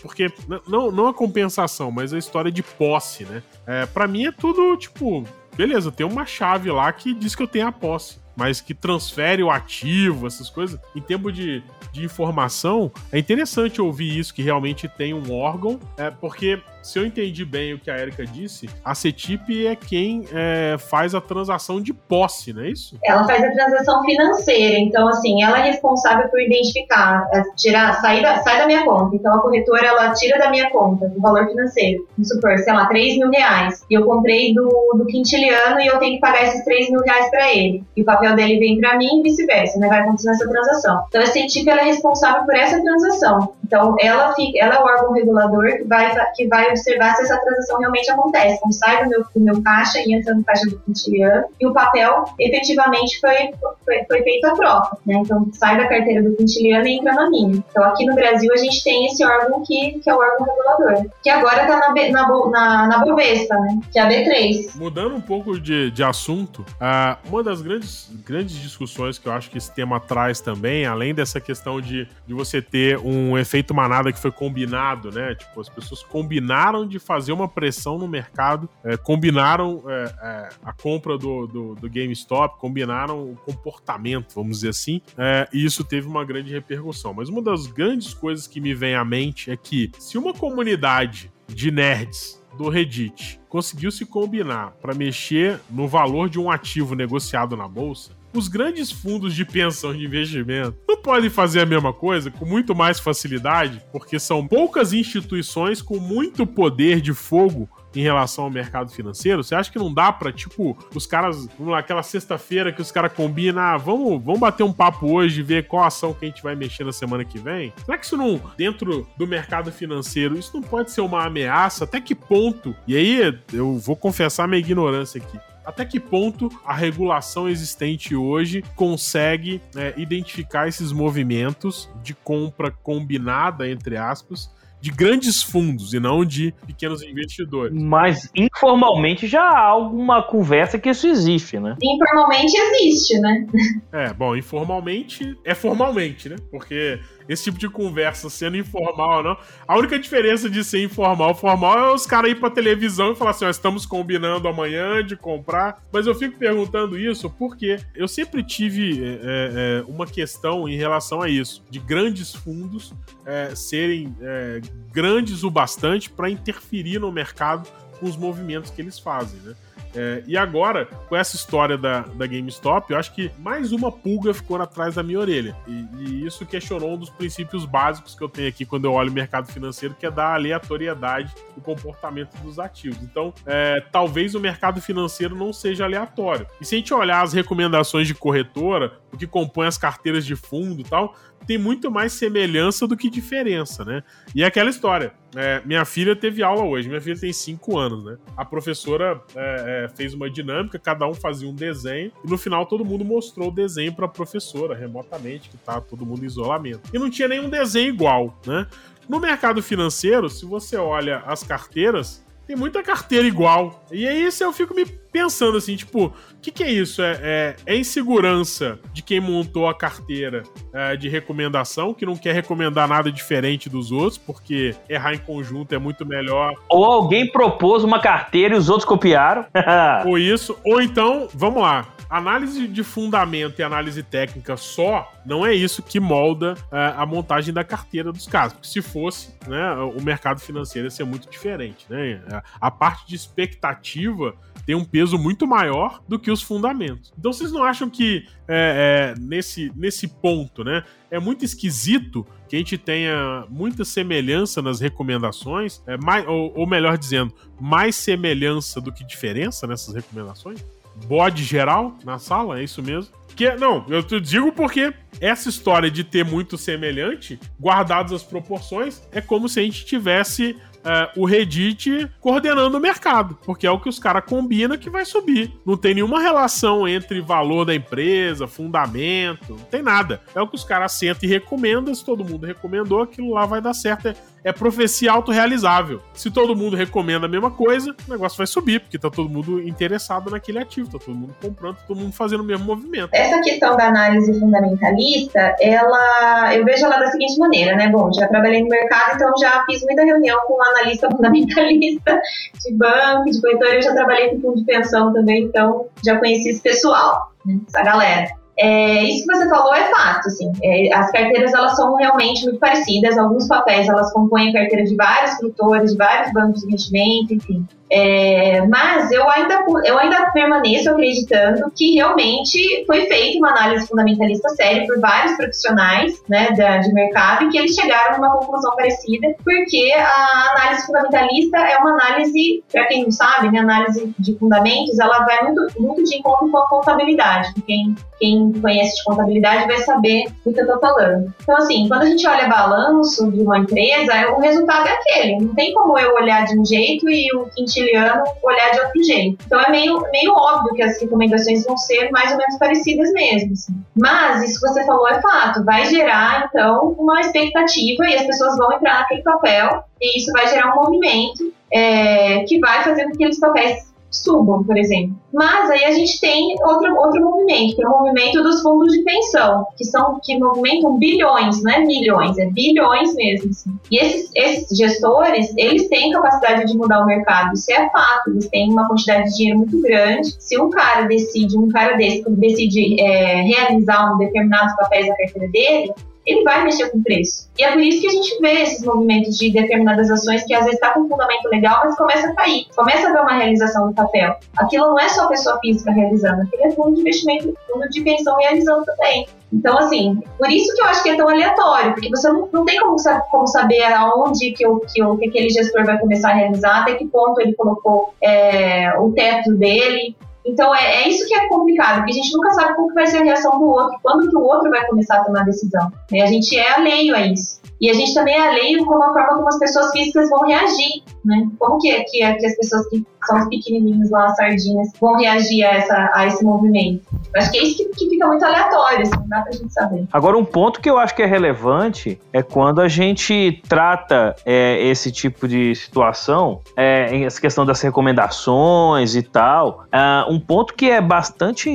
porque não, não a compensação, mas a história de posse, né? É, para mim é tudo tipo, beleza, tem uma chave lá que diz que eu tenho a posse, mas que transfere o ativo, essas coisas. Em tempo de, de informação, é interessante ouvir isso, que realmente tem um órgão, é, porque se eu entendi bem o que a Erika disse, a CETIP é quem é, faz a transação de posse, não é isso? Ela faz a transação financeira, então assim, ela é responsável por identificar, é, tirar, sair da, sai da minha conta. Então a corretora ela tira da minha conta o valor financeiro. Vamos supor, sei lá, 3 mil reais. E eu comprei do, do quintiliano e eu tenho que pagar esses 3 mil reais para ele. E o papel dele vem para mim e vice-versa, né? Vai acontecer essa transação. Então a CETIP ela é responsável por essa transação. Então ela, fica, ela é o órgão regulador que vai, que vai observar se essa transação realmente acontece. Então, sai do meu, do meu caixa e entra no caixa do quintiliano e o papel efetivamente foi, foi, foi feito a troca. Né? Então, sai da carteira do quintiliano e entra na minha. Então, aqui no Brasil, a gente tem esse órgão que, que é o órgão regulador, que agora está na, na, na, na Bovespa, né? que é a B3. Mudando um pouco de, de assunto, uh, uma das grandes, grandes discussões que eu acho que esse tema traz também, além dessa questão de, de você ter um efeito manada que foi combinado, né? Tipo, as pessoas combinaram combinaram de fazer uma pressão no mercado, é, combinaram é, é, a compra do, do, do, GameStop, combinaram o comportamento, vamos dizer assim, é, e isso teve uma grande repercussão. Mas uma das grandes coisas que me vem à mente é que se uma comunidade de nerds do Reddit conseguiu se combinar para mexer no valor de um ativo negociado na bolsa, os grandes fundos de pensão de investimento não podem fazer a mesma coisa com muito mais facilidade, porque são poucas instituições com muito poder de fogo em relação ao mercado financeiro? Você acha que não dá para tipo, os caras, vamos lá, aquela sexta-feira que os caras combinam, ah, vamos, vamos bater um papo hoje e ver qual ação que a gente vai mexer na semana que vem? Será que isso não, dentro do mercado financeiro, isso não pode ser uma ameaça? Até que ponto? E aí, eu vou confessar minha ignorância aqui até que ponto a regulação existente hoje consegue é, identificar esses movimentos de compra combinada, entre aspas, de grandes fundos e não de pequenos investidores. Mas informalmente já há alguma conversa que isso existe, né? Informalmente existe, né? É, bom, informalmente é formalmente, né? Porque esse tipo de conversa sendo informal não. A única diferença de ser informal formal é os caras ir pra televisão e falar assim: ó, estamos combinando amanhã de comprar. Mas eu fico perguntando isso porque eu sempre tive é, é, uma questão em relação a isso, de grandes fundos é, serem é, grandes o bastante para interferir no mercado com os movimentos que eles fazem, né? É, e agora, com essa história da, da GameStop, eu acho que mais uma pulga ficou atrás da minha orelha. E, e, isso questionou um dos princípios básicos que eu tenho aqui quando eu olho o mercado financeiro, que é da aleatoriedade do comportamento dos ativos. Então, é, talvez o mercado financeiro não seja aleatório. E se a gente olhar as recomendações de corretora, o que compõe as carteiras de fundo e tal, tem muito mais semelhança do que diferença, né? E é aquela história. É, minha filha teve aula hoje, minha filha tem 5 anos, né? A professora é, é, fez uma dinâmica, cada um fazia um desenho, e no final todo mundo mostrou o desenho para a professora, remotamente, que tá todo mundo em isolamento. E não tinha nenhum desenho igual, né? No mercado financeiro, se você olha as carteiras, tem muita carteira igual. E aí eu fico me pensando assim, tipo, o que, que é isso? É, é, é, insegurança de quem montou a carteira é, de recomendação, que não quer recomendar nada diferente dos outros, porque errar em conjunto é muito melhor. Ou alguém propôs uma carteira e os outros copiaram. [laughs] ou isso, ou então, vamos lá, análise de fundamento e análise técnica só não é isso que molda uh, a montagem da carteira dos casos. Porque se fosse, né, o mercado financeiro ia ser muito diferente. Né? A parte de expectativa tem um peso muito maior do que os fundamentos. Então vocês não acham que é, é, nesse, nesse ponto, né, é muito esquisito que a gente tenha muita semelhança nas recomendações, é, mais, ou, ou melhor dizendo, mais semelhança do que diferença nessas recomendações? bode geral na sala, é isso mesmo? Que, não, eu te digo porque essa história de ter muito semelhante, guardadas as proporções, é como se a gente tivesse é, o Reddit coordenando o mercado, porque é o que os caras combinam que vai subir. Não tem nenhuma relação entre valor da empresa, fundamento, não tem nada. É o que os caras sentam e recomendam. Se todo mundo recomendou, aquilo lá vai dar certo. É, profecia autorrealizável. Se todo mundo recomenda a mesma coisa, o negócio vai subir, porque tá todo mundo interessado naquele ativo, tá todo mundo comprando, tá todo mundo fazendo o mesmo movimento. Essa questão da análise fundamentalista, ela eu vejo ela da seguinte maneira, né? Bom, já trabalhei no mercado, então já fiz muita reunião com analista [laughs] fundamentalista de banco, de corretora, eu já trabalhei com fundo de pensão também, então já conheci esse pessoal, né? essa galera. É, isso que você falou é fato, assim. É, as carteiras elas são realmente muito parecidas. Alguns papéis elas compõem a carteira de vários produtores, de vários bancos de investimento, enfim. É, mas eu ainda, eu ainda permaneço acreditando que realmente foi feita uma análise fundamentalista séria por vários profissionais né, da, de mercado e que eles chegaram a uma conclusão parecida, porque a análise fundamentalista é uma análise, para quem não sabe, né, análise de fundamentos, ela vai muito, muito de encontro com a contabilidade. Quem, quem conhece de contabilidade vai saber do que eu estou falando. Então, assim, quando a gente olha balanço de uma empresa, o resultado é aquele. Não tem como eu olhar de um jeito e o quintilho quintiliano olhar de outro jeito. Então é meio, meio óbvio que as recomendações vão ser mais ou menos parecidas mesmo. Assim. Mas isso que você falou é fato. Vai gerar, então, uma expectativa e as pessoas vão entrar naquele papel e isso vai gerar um movimento é, que vai fazer com que aqueles papéis subam, por exemplo. Mas aí a gente tem outro, outro movimento, que é o movimento dos fundos de pensão, que são que movimentam bilhões, não é milhões, é bilhões mesmo. Assim. E esses, esses gestores, eles têm capacidade de mudar o mercado, isso é fato, eles têm uma quantidade de dinheiro muito grande. Se um cara decide, um cara desse decide é, realizar um determinado papéis da carteira dele, ele vai mexer com o preço. E é por isso que a gente vê esses movimentos de determinadas ações que às vezes está com um fundamento legal, mas começa a cair, começa a ver uma realização do papel. Aquilo não é só a pessoa física realizando, aquilo é fundo de investimento, fundo de pensão realizando também. Então, assim, por isso que eu acho que é tão aleatório, porque você não, não tem como, como saber aonde que, o, que, que aquele gestor vai começar a realizar, até que ponto ele colocou é, o teto dele. Então é, é, isso que é complicado, porque a gente nunca sabe qual que vai ser a reação do outro, quando que o outro vai começar a tomar decisão. Né? A gente é alheio a isso. E a gente também é alheio com a forma como as pessoas físicas vão reagir, né? Como que, que, que as pessoas que são os pequenininhos lá, as sardinhas, vão reagir a, essa, a esse movimento. Eu acho que é isso que, que fica muito aleatório, assim, não dá pra gente saber. Agora, um ponto que eu acho que é relevante é quando a gente trata é, esse tipo de situação, é, essa questão das recomendações e tal. Uh, um ponto que é bastante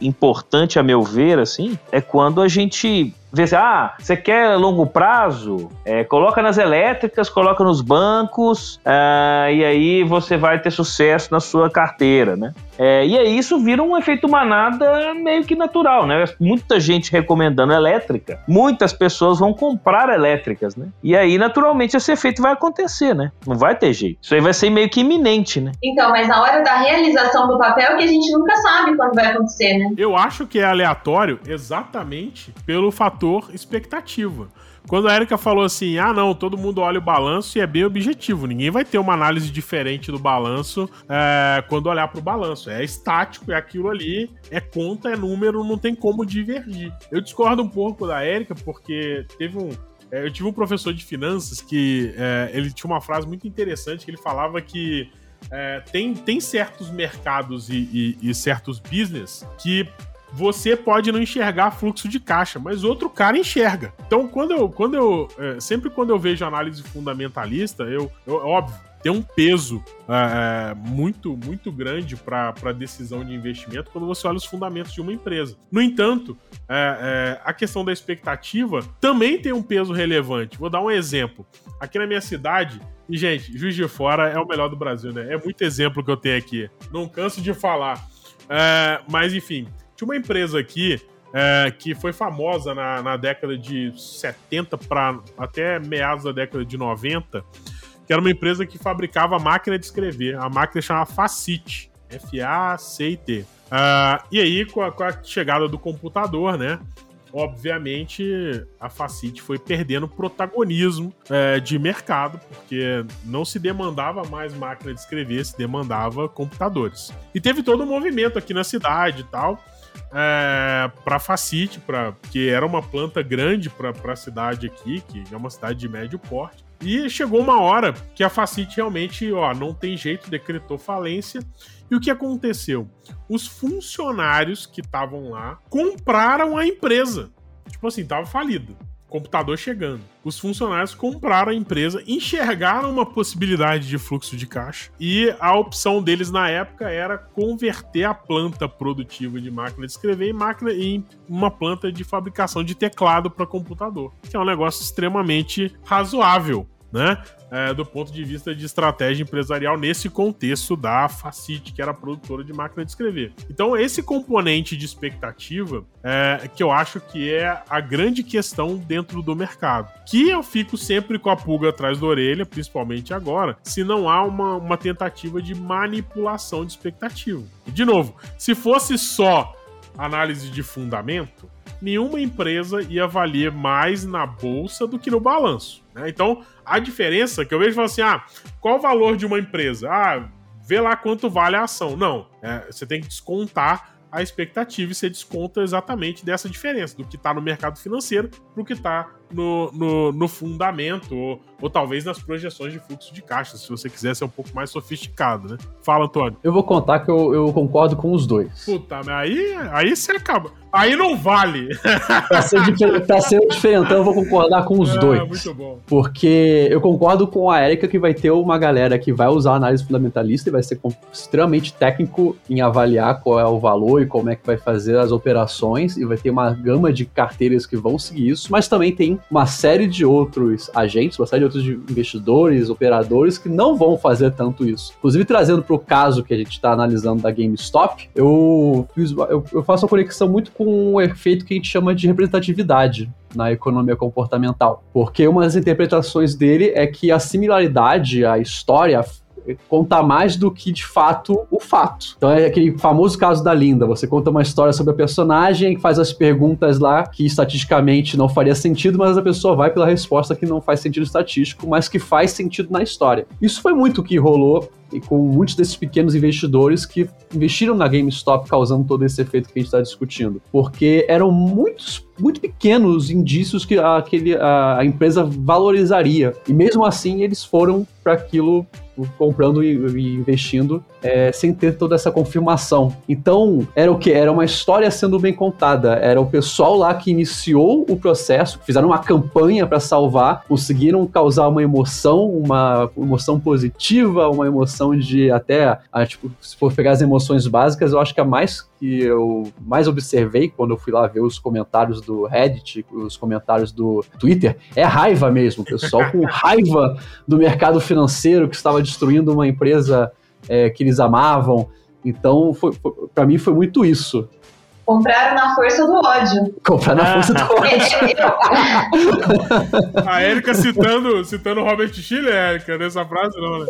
importante, a meu ver, assim, é quando a gente vê se, ah, você quer longo prazo? É, coloca nas elétricas, coloca nos bancos, ah, e aí você vai ter sucesso na sua carteira, né? É, e aí isso vira um efeito manada meio que natural, né? Muita gente recomendando elétrica, muitas pessoas vão comprar elétricas, né? E aí, naturalmente, esse efeito vai acontecer, né? Não vai ter jeito. Isso aí vai ser meio que iminente, né? Então, mas na hora da realização do papel que a gente nunca sabe quando vai acontecer, né? Eu acho que é aleatório exatamente pelo fator expectativa. Quando a Erika falou assim, ah não, todo mundo olha o balanço e é bem objetivo, ninguém vai ter uma análise diferente do balanço é, quando olhar para o balanço. É estático, é aquilo ali, é conta, é número, não tem como divergir. Eu discordo um pouco da Erika, porque teve um, é, eu tive um professor de finanças que é, ele tinha uma frase muito interessante que ele falava que é, tem, tem certos mercados e, e, e certos business que você pode não enxergar fluxo de caixa, mas outro cara enxerga. Então, quando eu, quando eu é, sempre quando eu vejo análise fundamentalista, eu, eu óbvio, tem um peso é, é muito, muito grande para a decisão de investimento quando você olha os fundamentos de uma empresa. No entanto, é, é, a questão da expectativa também tem um peso relevante. Vou dar um exemplo. Aqui na minha cidade, e gente, Juiz de Fora é o melhor do Brasil, né? É muito exemplo que eu tenho aqui. Não canso de falar. É, mas enfim, tinha uma empresa aqui é, que foi famosa na, na década de 70 para até meados da década de 90, que era uma empresa que fabricava máquina de escrever. A máquina chamava Facit, F-A-C-I-T. Uh, e aí, com a, com a, chegada do computador, né? Obviamente, a Facit foi perdendo protagonismo é, de mercado, porque não se demandava mais máquina de escrever, se demandava computadores. E teve todo um movimento aqui na cidade e tal é, para Facite, pra, que era uma planta grande para a cidade aqui, que é uma cidade de médio porte. E chegou uma hora que a Facite realmente, ó, não tem jeito, decretou falência. E o que aconteceu? Os funcionários que estavam lá compraram a empresa. Tipo assim, tava falido computador chegando. Os funcionários compraram a empresa, enxergaram uma possibilidade de fluxo de caixa e a opção deles na época era converter a planta produtiva de máquina de escrever em máquina em uma planta de fabricação de teclado para computador, que é um negócio extremamente razoável né? É, do ponto de vista de estratégia empresarial nesse contexto da Facit, que era produtora de máquina de escrever. Então, esse componente de expectativa é, que eu acho que é a grande questão dentro do mercado. Que eu fico sempre com a pulga atrás da orelha, principalmente agora, se não há uma, uma tentativa de manipulação de expectativa. E, de novo, se fosse só análise de fundamento, nenhuma empresa ia valer mais na bolsa do que no balanço. Né? Então, a diferença que eu vejo é assim: ah, qual o valor de uma empresa? Ah, vê lá quanto vale a ação. Não, é, você tem que descontar a expectativa e você desconta exatamente dessa diferença, do que está no mercado financeiro para o que está no, no, no, fundamento, ou, ou talvez nas projeções de fluxo de caixa, se você quiser ser um pouco mais sofisticado, né? Fala, Antônio. Eu vou contar que eu, eu concordo com os dois. Puta, mas aí, aí você acaba. Aí não vale. [laughs] pra, ser pra ser diferentão, eu vou concordar com os é, dois. Muito bom. Porque eu concordo com a Erika que vai ter uma galera que vai usar análise fundamentalista e vai ser extremamente técnico em avaliar qual é o valor e como é que vai fazer as operações, e vai ter uma gama de carteiras que vão seguir isso, mas também tem uma série de outros agentes, uma série de outros investidores, operadores que não vão fazer tanto isso. Inclusive, trazendo para o caso que a gente está analisando da GameStop, eu, fiz, eu, eu faço uma conexão muito com um efeito que a gente chama de representatividade na economia comportamental. Porque uma das interpretações dele é que a similaridade, a história, contar mais do que de fato o fato. Então é aquele famoso caso da Linda. Você conta uma história sobre a personagem, faz as perguntas lá que estatisticamente não faria sentido, mas a pessoa vai pela resposta que não faz sentido estatístico, mas que faz sentido na história. Isso foi muito o que rolou e com muitos desses pequenos investidores que investiram na GameStop, causando todo esse efeito que a gente está discutindo. Porque eram muitos, muito pequenos indícios que aquele, a, a empresa valorizaria. E mesmo assim, eles foram para aquilo comprando e, e investindo é, sem ter toda essa confirmação. Então, era o que? Era uma história sendo bem contada. Era o pessoal lá que iniciou o processo, fizeram uma campanha para salvar, conseguiram causar uma emoção, uma emoção positiva, uma emoção de até, a, tipo, se for pegar as emoções básicas, eu acho que a mais que eu mais observei quando eu fui lá ver os comentários do Reddit, os comentários do Twitter, é raiva mesmo, pessoal com [laughs] raiva do mercado financeiro que estava destruindo uma empresa é, que eles amavam. Então, para mim foi muito isso. Compraram na força do ódio. Compraram na força do ódio. [laughs] a Erika citando, citando Robert Schiller, Erika, nessa frase, não, né?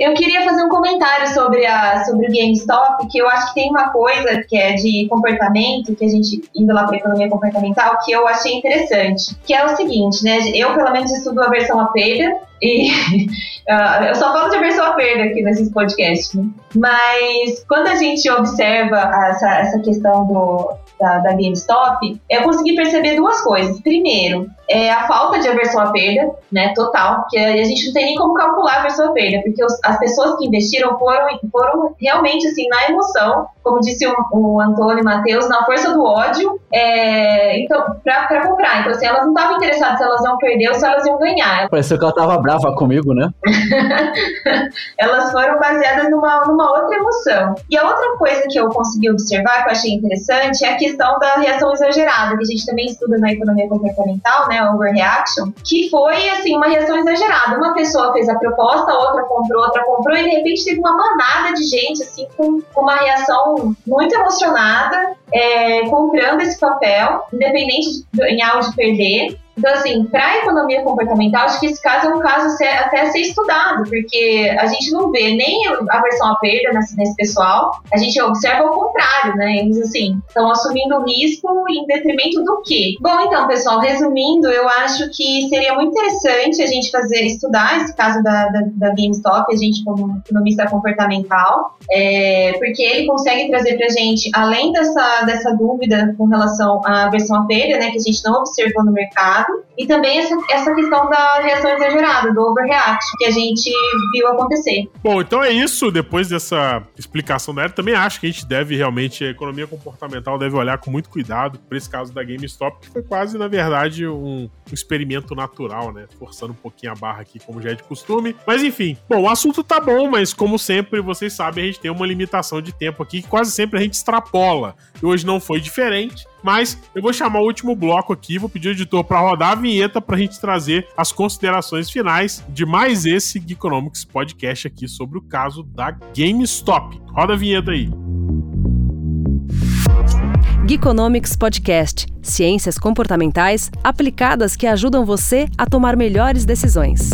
Eu queria fazer um comentário sobre, a, sobre o GameStop, que eu acho que tem uma coisa que é de comportamento, que a gente, indo lá para economia comportamental, que eu achei interessante. Que é o seguinte, né? Eu, pelo menos, estudo a versão a perda, e uh, [laughs] eu só falo de versão perda aqui nesses podcasts, né? Mas quando a gente observa essa, essa questão do, da, da GameStop, eu consegui perceber duas coisas. Primeiro, é a falta de aversão à perda, né, total, porque a gente não tem nem como calcular a aversão à perda, porque os, as pessoas que investiram foram, foram realmente, assim, na emoção, como disse o, o Antônio e Matheus, na força do ódio, é, então, para comprar. Então, assim, elas não estavam interessadas se elas iam perder ou se elas iam ganhar. [laughs] Pareceu que ela estava brava comigo, né? elas foram baseadas numa, numa outra emoção. E a outra coisa que eu consegui observar, que eu achei interessante, é a questão da reação exagerada, que a gente também estuda na economia comportamental, né, overreaction, que foi, assim, uma reação exagerada. Uma pessoa fez a proposta, outra comprou, outra comprou, e de repente teve uma manada de gente, assim, com, com uma reação muito emocionada, é, comprando esse papel, independente de ganhar ou de perder. Então, assim, para a economia comportamental, acho que esse caso é um caso até a ser estudado, porque a gente não vê nem a versão à perda nesse, nesse pessoal, a gente observa o contrário, né? Eles, assim, estão assumindo risco em detrimento do quê? Bom, então, pessoal, resumindo, eu acho que seria muito interessante a gente fazer, estudar esse caso da, da, da GameStop, a gente como economista comportamental, é, porque ele consegue trazer para a gente, além dessa, dessa dúvida com relação à versão à perda, né, que a gente não observou no mercado, e também essa, essa questão da reação exagerada, do overreact, que a gente viu acontecer. Bom, então é isso. Depois dessa explicação da Era, também acho que a gente deve realmente, a economia comportamental deve olhar com muito cuidado para esse caso da GameStop, que foi quase, na verdade, um, um experimento natural, né? Forçando um pouquinho a barra aqui, como já é de costume. Mas enfim, bom, o assunto tá bom, mas como sempre, vocês sabem, a gente tem uma limitação de tempo aqui que quase sempre a gente extrapola. E hoje não foi diferente. Mas eu vou chamar o último bloco aqui, vou pedir ao editor para rodar a vinheta para a gente trazer as considerações finais de mais esse Geekonomics podcast aqui sobre o caso da GameStop. Roda a vinheta aí. Geekonomics Podcast Ciências comportamentais aplicadas que ajudam você a tomar melhores decisões.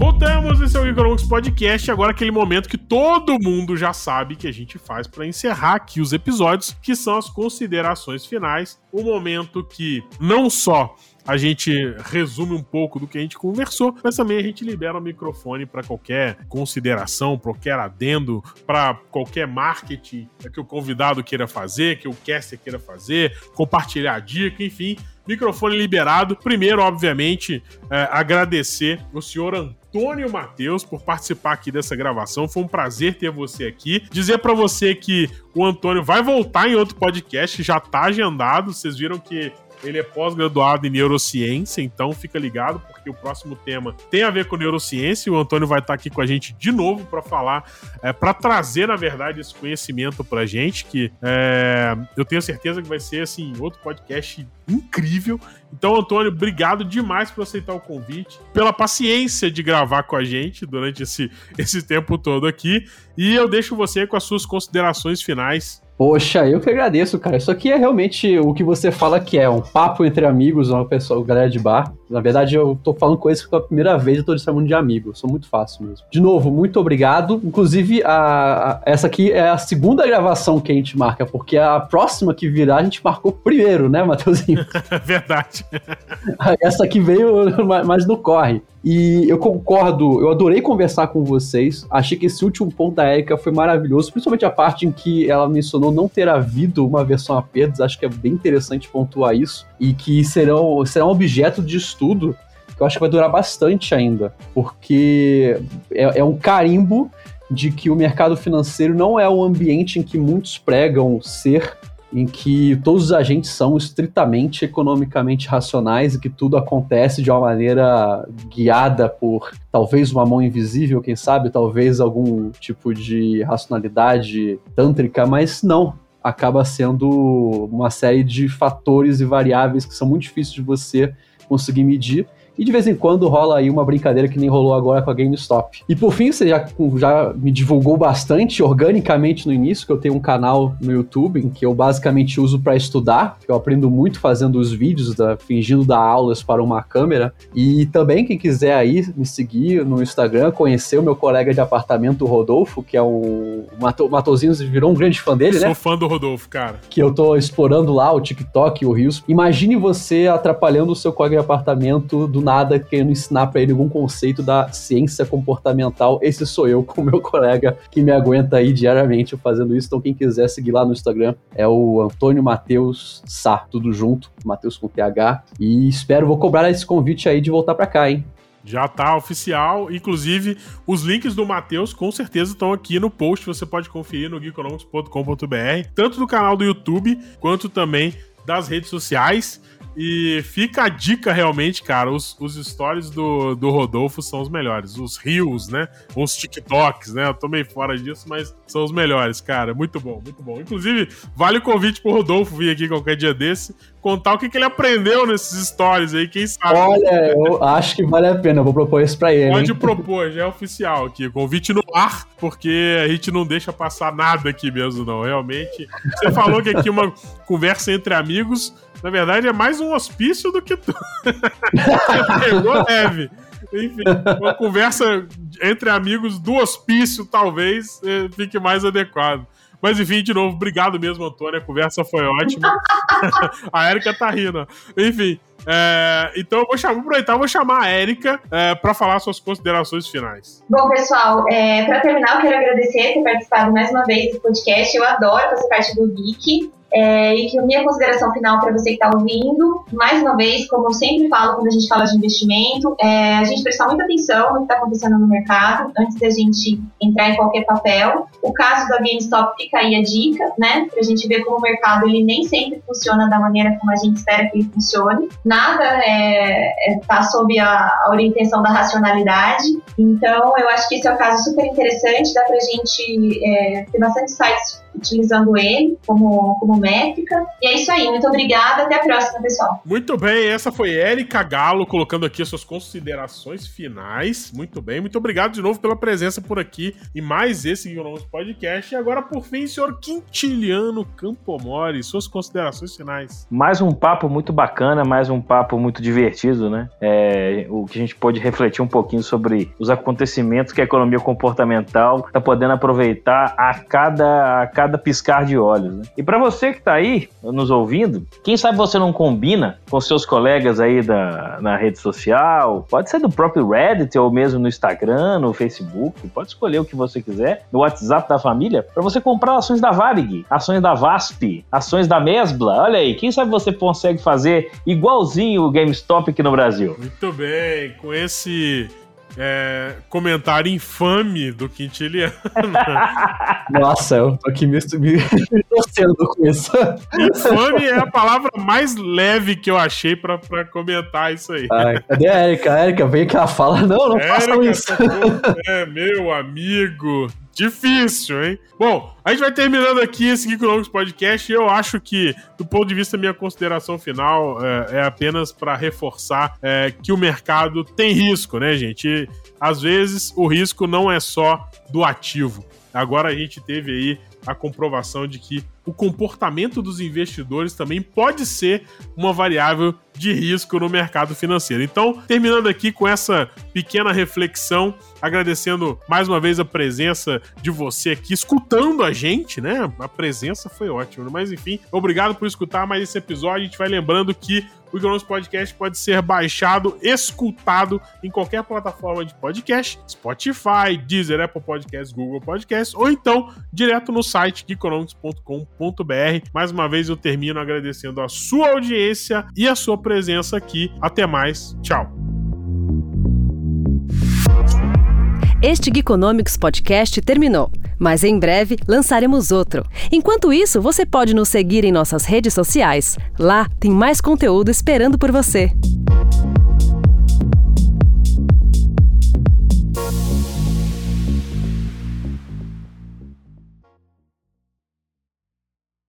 Voltamos, esse é o Economics Podcast. Agora, aquele momento que todo mundo já sabe que a gente faz para encerrar aqui os episódios, que são as considerações finais. O momento que não só a gente resume um pouco do que a gente conversou, mas também a gente libera o microfone para qualquer consideração, qualquer adendo, para qualquer marketing que o convidado queira fazer, que o caster queira fazer, compartilhar dica, enfim. Microfone liberado. Primeiro, obviamente, é, agradecer o senhor Antônio Antônio Matheus por participar aqui dessa gravação. Foi um prazer ter você aqui. Dizer para você que o Antônio vai voltar em outro podcast, já tá agendado. Vocês viram que ele é pós-graduado em neurociência, então fica ligado, porque o próximo tema tem a ver com neurociência. E o Antônio vai estar aqui com a gente de novo para falar, é, para trazer, na verdade, esse conhecimento para gente, que é, eu tenho certeza que vai ser assim, outro podcast incrível. Então, Antônio, obrigado demais por aceitar o convite, pela paciência de gravar com a gente durante esse, esse tempo todo aqui. E eu deixo você com as suas considerações finais Poxa, eu que agradeço, cara. Isso aqui é realmente o que você fala que é um papo entre amigos, uma pessoa, galera de bar. Na verdade, eu tô falando com eles pela primeira vez e tô chamando de amigo. Sou muito fácil mesmo. De novo, muito obrigado. Inclusive, a, a, essa aqui é a segunda gravação que a gente marca, porque a próxima que virá a gente marcou primeiro, né, Matheusinho? [laughs] Verdade. [laughs] essa aqui veio [laughs] mais no corre. E eu concordo, eu adorei conversar com vocês. Achei que esse último ponto da Erika foi maravilhoso, principalmente a parte em que ela mencionou não ter havido uma versão a perdas. Acho que é bem interessante pontuar isso. E que serão, serão objeto de estudo que eu acho que vai durar bastante ainda. Porque é, é um carimbo de que o mercado financeiro não é o ambiente em que muitos pregam ser em que todos os agentes são estritamente economicamente racionais e que tudo acontece de uma maneira guiada por talvez uma mão invisível, quem sabe, talvez algum tipo de racionalidade tântrica, mas não. Acaba sendo uma série de fatores e variáveis que são muito difíceis de você conseguir medir e de vez em quando rola aí uma brincadeira que nem rolou agora com a GameStop. E por fim, você já, já me divulgou bastante organicamente no início, que eu tenho um canal no YouTube em que eu basicamente uso para estudar, que eu aprendo muito fazendo os vídeos, da, fingindo dar aulas para uma câmera. E também, quem quiser aí me seguir no Instagram, conhecer o meu colega de apartamento, Rodolfo, que é um. O Matozinho virou um grande fã dele, Sou né? Sou fã do Rodolfo, cara. Que eu tô explorando lá o TikTok, o Rios. Imagine você atrapalhando o seu colega de apartamento do nada querendo ensinar para ele algum conceito da ciência comportamental. Esse sou eu [laughs] com meu colega que me aguenta aí diariamente fazendo isso. Então, quem quiser seguir lá no Instagram é o Antônio Matheus Sá, tudo junto, Matheus com TH. E espero, vou cobrar esse convite aí de voltar para cá, hein? Já tá oficial. Inclusive, os links do Matheus com certeza estão aqui no post. Você pode conferir no geekonomics.com.br, tanto do canal do YouTube quanto também das redes sociais. E fica a dica realmente, cara. Os, os stories do, do Rodolfo são os melhores. Os rios, né? Os TikToks, né? Eu tô meio fora disso, mas são os melhores, cara. Muito bom, muito bom. Inclusive, vale o convite pro Rodolfo vir aqui qualquer dia desse, contar o que, que ele aprendeu nesses stories aí, quem sabe. Olha, eu acho que vale a pena. Eu vou propor isso pra ele. Pode hein? propor, já é oficial aqui. Convite no ar, porque a gente não deixa passar nada aqui mesmo, não. Realmente. Você falou que aqui é uma conversa entre amigos. Na verdade, é mais um hospício do que tu. [laughs] Pegou leve. Enfim, uma conversa entre amigos do hospício, talvez, eh, fique mais adequado. Mas enfim, de novo, obrigado mesmo, Antônio. A conversa foi ótima. [laughs] a Erika tá rindo. Enfim, é, então eu vou chamar, aproveitar, vou chamar a Érica é, para falar suas considerações finais. Bom, pessoal, é, para terminar, eu quero agradecer por ter participado mais uma vez do podcast. Eu adoro fazer parte do Geek. É, e que a minha consideração final para você que está ouvindo, mais uma vez, como eu sempre falo quando a gente fala de investimento, é a gente prestar muita atenção no que está acontecendo no mercado antes da gente entrar em qualquer papel. O caso da GameStop fica aí a dica, né? Para a gente ver como o mercado ele nem sempre funciona da maneira como a gente espera que ele funcione. Nada está é, é, tá sob a, a orientação da racionalidade. Então, eu acho que esse é um caso super interessante, dá para a gente é, ter bastante sites utilizando ele como, como métrica. E é isso aí, muito obrigada, até a próxima, pessoal. Muito bem, essa foi Érica Galo colocando aqui as suas considerações finais. Muito bem, muito obrigado de novo pela presença por aqui em mais esse nosso podcast. E agora, por fim, senhor Quintiliano Campomori, suas considerações finais. Mais um papo muito bacana, mais um papo muito divertido, né? É, o que a gente pode refletir um pouquinho sobre os acontecimentos que a economia comportamental está podendo aproveitar a cada, a cada piscar de olhos. Né? E para você que está aí nos ouvindo, quem sabe você não combina com seus colegas aí da, na rede social, pode ser do próprio Reddit ou mesmo no Instagram, no Facebook, pode escolher o que você quiser, no WhatsApp da família, para você comprar ações da Varig, ações da VASP, ações da Mesbla. Olha aí, quem sabe você consegue fazer igualzinho o GameStop aqui no Brasil. Muito bem, com esse é, comentário infame do Quintiliano. [laughs] Nossa, eu tô aqui me, torcendo com isso. Infame é a palavra mais leve que eu achei pra, pra comentar isso aí. Ai, cadê a Erika? A Erika, vem cá, fala. Não, não façam isso. É, meu amigo. Difícil, hein? Bom, a gente vai terminando aqui esse Geekonomics Podcast. Eu acho que, do ponto de vista da minha consideração final, é, é apenas para reforçar é, que o mercado tem risco, né, gente? E, às vezes o risco não é só do ativo. Agora a gente teve aí a comprovação de que o comportamento dos investidores também pode ser uma variável de risco no mercado financeiro. Então, terminando aqui com essa pequena reflexão, agradecendo mais uma vez a presença de você aqui, escutando a gente, né? A presença foi ótima, mas enfim, obrigado por escutar mais esse episódio. A gente vai lembrando que o Ignorance Podcast pode ser baixado, escutado em qualquer plataforma de podcast, Spotify, Deezer, Apple Podcasts, Google Podcasts, ou então direto no site geekonomics.com.br. Mais uma vez eu termino agradecendo a sua audiência e a presença aqui. Até mais, tchau. Este Geekonomics Podcast terminou, mas em breve lançaremos outro. Enquanto isso, você pode nos seguir em nossas redes sociais. Lá tem mais conteúdo esperando por você.